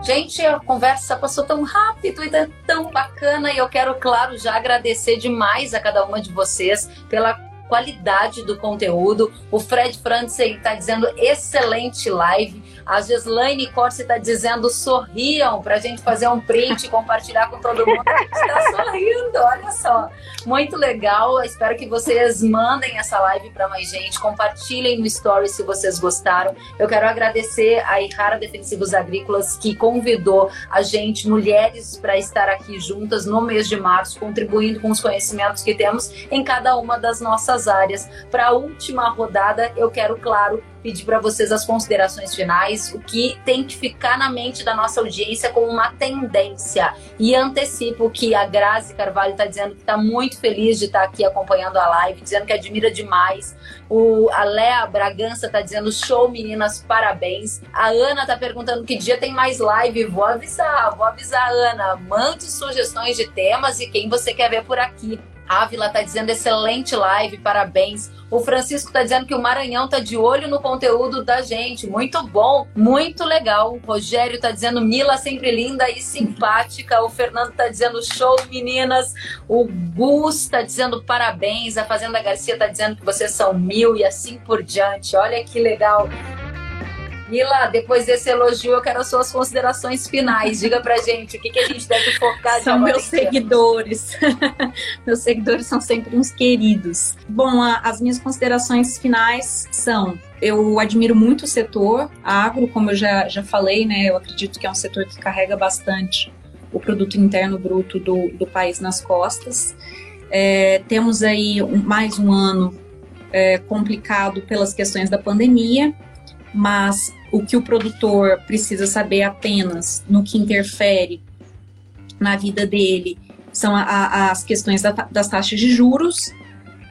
Gente, a conversa passou tão rápido e tão bacana e eu quero, claro, já agradecer demais a cada uma de vocês pela qualidade do conteúdo. O Fred Frantzen está dizendo excelente live. A Gislaine Corsi está dizendo sorriam para a gente fazer um print e compartilhar com todo mundo. A gente está sorrindo, olha só. Muito legal. Espero que vocês mandem essa live para mais gente. Compartilhem no story se vocês gostaram. Eu quero agradecer a Ihara Defensivos Agrícolas que convidou a gente, mulheres, para estar aqui juntas no mês de março, contribuindo com os conhecimentos que temos em cada uma das nossas áreas. Para a última rodada, eu quero, claro, pedir para vocês as considerações finais, o que tem que ficar na mente da nossa audiência como uma tendência. E antecipo que a Grazi Carvalho está dizendo que está muito feliz de estar tá aqui acompanhando a live, dizendo que admira demais. O, a Léa Bragança está dizendo show, meninas, parabéns. A Ana está perguntando que dia tem mais live. Vou avisar, vou avisar, Ana. Mande sugestões de temas e quem você quer ver por aqui. Ávila está dizendo excelente live, parabéns. O Francisco está dizendo que o Maranhão está de olho no conteúdo da gente. Muito bom, muito legal. O Rogério está dizendo Mila sempre linda e simpática. O Fernando está dizendo show, meninas. O Gus está dizendo parabéns. A Fazenda Garcia está dizendo que vocês são mil e assim por diante. Olha que legal. Mila, depois desse elogio, eu quero as suas considerações finais. Diga pra gente o que, que a gente deve focar São meus seguidores. meus seguidores são sempre uns queridos. Bom, a, as minhas considerações finais são: eu admiro muito o setor agro, como eu já, já falei, né? Eu acredito que é um setor que carrega bastante o produto interno bruto do, do país nas costas. É, temos aí um, mais um ano é, complicado pelas questões da pandemia mas o que o produtor precisa saber apenas no que interfere na vida dele são a, a, as questões da, das taxas de juros,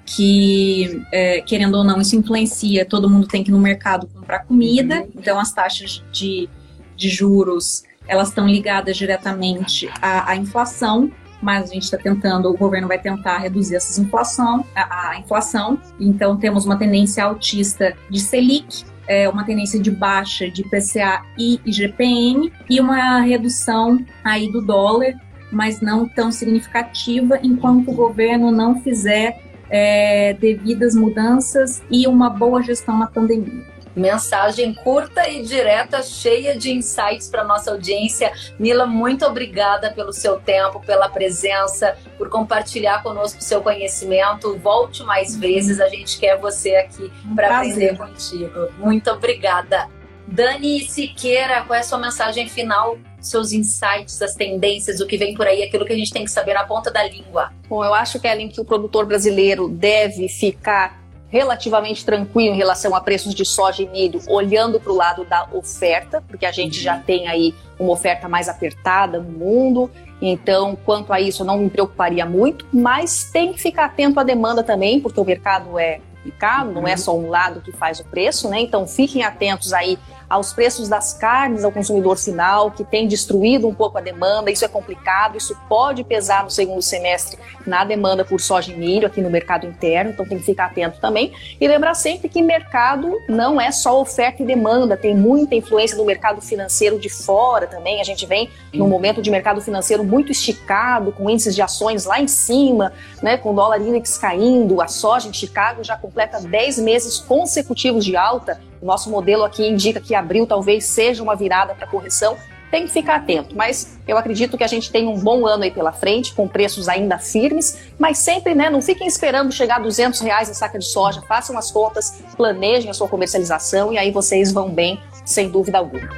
que, é, querendo ou não, isso influencia, todo mundo tem que ir no mercado comprar comida, uhum. então as taxas de, de juros, elas estão ligadas diretamente à, à inflação, mas a gente está tentando, o governo vai tentar reduzir essa inflação, a, a, inflação. Então temos uma tendência altista de Selic, é, uma tendência de baixa de PCA e IGPM e uma redução aí do dólar, mas não tão significativa, enquanto o governo não fizer é, devidas mudanças e uma boa gestão na pandemia. Mensagem curta e direta, cheia de insights para nossa audiência. Mila, muito obrigada pelo seu tempo, pela presença, por compartilhar conosco o seu conhecimento. Volte mais vezes, a gente quer você aqui para aprender contigo. Muito obrigada. Dani Siqueira, qual é a sua mensagem final? Seus insights, as tendências, o que vem por aí, aquilo que a gente tem que saber na ponta da língua. Bom, eu acho, Kellen, que o produtor brasileiro deve ficar relativamente tranquilo em relação a preços de soja e milho, olhando para o lado da oferta, porque a gente já tem aí uma oferta mais apertada no mundo. Então, quanto a isso, eu não me preocuparia muito, mas tem que ficar atento à demanda também, porque o mercado é complicado, não é só um lado que faz o preço, né? Então fiquem atentos aí aos preços das carnes ao consumidor final, que tem destruído um pouco a demanda. Isso é complicado, isso pode pesar no segundo semestre na demanda por soja e milho aqui no mercado interno, então tem que ficar atento também. E lembrar sempre que mercado não é só oferta e demanda, tem muita influência do mercado financeiro de fora também. A gente vem num momento de mercado financeiro muito esticado, com índices de ações lá em cima, né, com o dólar index caindo, a soja em Chicago já completa 10 meses consecutivos de alta o nosso modelo aqui indica que abril talvez seja uma virada para correção. Tem que ficar atento, mas eu acredito que a gente tem um bom ano aí pela frente, com preços ainda firmes, mas sempre, né, não fiquem esperando chegar a 200 reais a saca de soja, façam as contas, planejem a sua comercialização e aí vocês vão bem, sem dúvida alguma.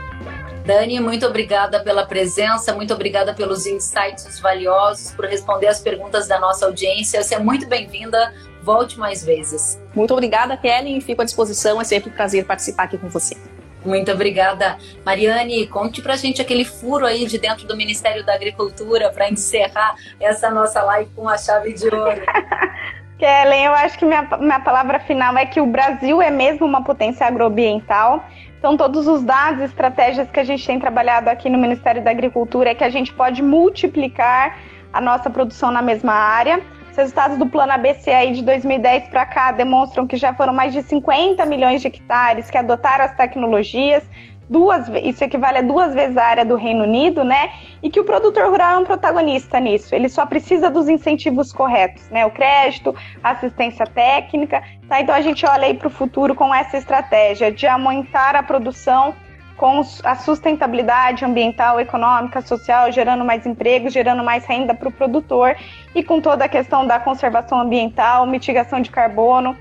Dani, muito obrigada pela presença, muito obrigada pelos insights valiosos, por responder as perguntas da nossa audiência. Você é muito bem-vinda Volte mais vezes. Muito obrigada, Kelly, e fico à disposição. É sempre um prazer participar aqui com você. Muito obrigada. Mariane, conte pra gente aquele furo aí de dentro do Ministério da Agricultura para encerrar essa nossa live com a chave de ouro. Kellen, eu acho que minha, minha palavra final é que o Brasil é mesmo uma potência agroambiental. Então, todos os dados e estratégias que a gente tem trabalhado aqui no Ministério da Agricultura é que a gente pode multiplicar a nossa produção na mesma área. Os resultados do plano ABC aí de 2010 para cá demonstram que já foram mais de 50 milhões de hectares que adotaram as tecnologias, duas, isso equivale a duas vezes a área do Reino Unido, né? E que o produtor rural é um protagonista nisso. Ele só precisa dos incentivos corretos, né? O crédito, assistência técnica. Tá? Então a gente olha aí para o futuro com essa estratégia de aumentar a produção com a sustentabilidade ambiental, econômica, social, gerando mais empregos, gerando mais renda para o produtor e com toda a questão da conservação ambiental, mitigação de carbono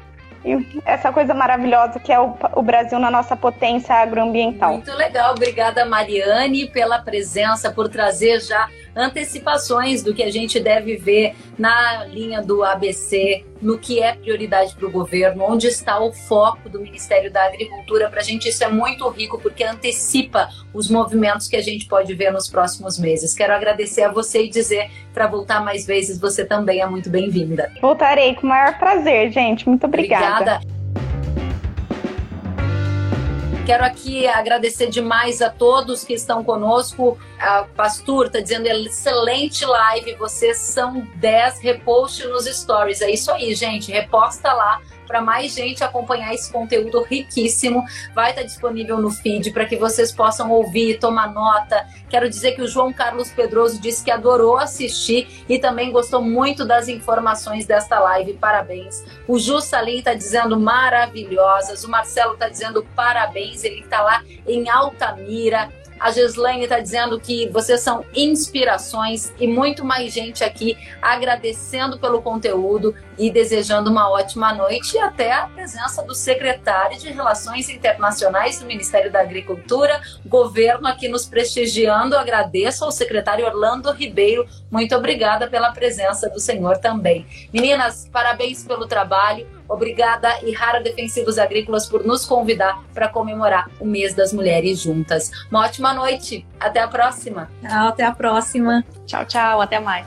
e essa coisa maravilhosa que é o, o, Brasil na nossa potência agroambiental. Muito legal, obrigada Mariane pela presença, por trazer já antecipações do que a gente deve ver na linha do ABC, no que é prioridade para o governo, onde está o foco do Ministério da Agricultura. Para a gente isso é muito rico porque antecipa os movimentos que a gente pode ver nos próximos meses. Quero agradecer a você e dizer para voltar mais vezes, você também é muito bem-vinda. Voltarei com o maior prazer, gente. Muito obrigada. Obrigada. Quero aqui agradecer demais a todos que estão conosco. A Pastor está dizendo excelente live. Vocês são 10. Reposte nos stories. É isso aí, gente. Reposta lá para mais gente acompanhar esse conteúdo riquíssimo. Vai estar disponível no feed para que vocês possam ouvir, tomar nota. Quero dizer que o João Carlos Pedroso disse que adorou assistir e também gostou muito das informações desta live. Parabéns. O Ju Salim está dizendo maravilhosas. O Marcelo está dizendo parabéns. Ele está lá em Altamira. A Gislaine está dizendo que vocês são inspirações e muito mais gente aqui agradecendo pelo conteúdo e desejando uma ótima noite e até a presença do secretário de Relações Internacionais do Ministério da Agricultura, governo aqui nos prestigiando. Agradeço ao secretário Orlando Ribeiro. Muito obrigada pela presença do senhor também. Meninas, parabéns pelo trabalho. Obrigada, Rara Defensivos Agrícolas, por nos convidar para comemorar o mês das mulheres juntas. Uma ótima noite. Até a próxima. Tchau, até a próxima. Tchau, tchau. Até mais.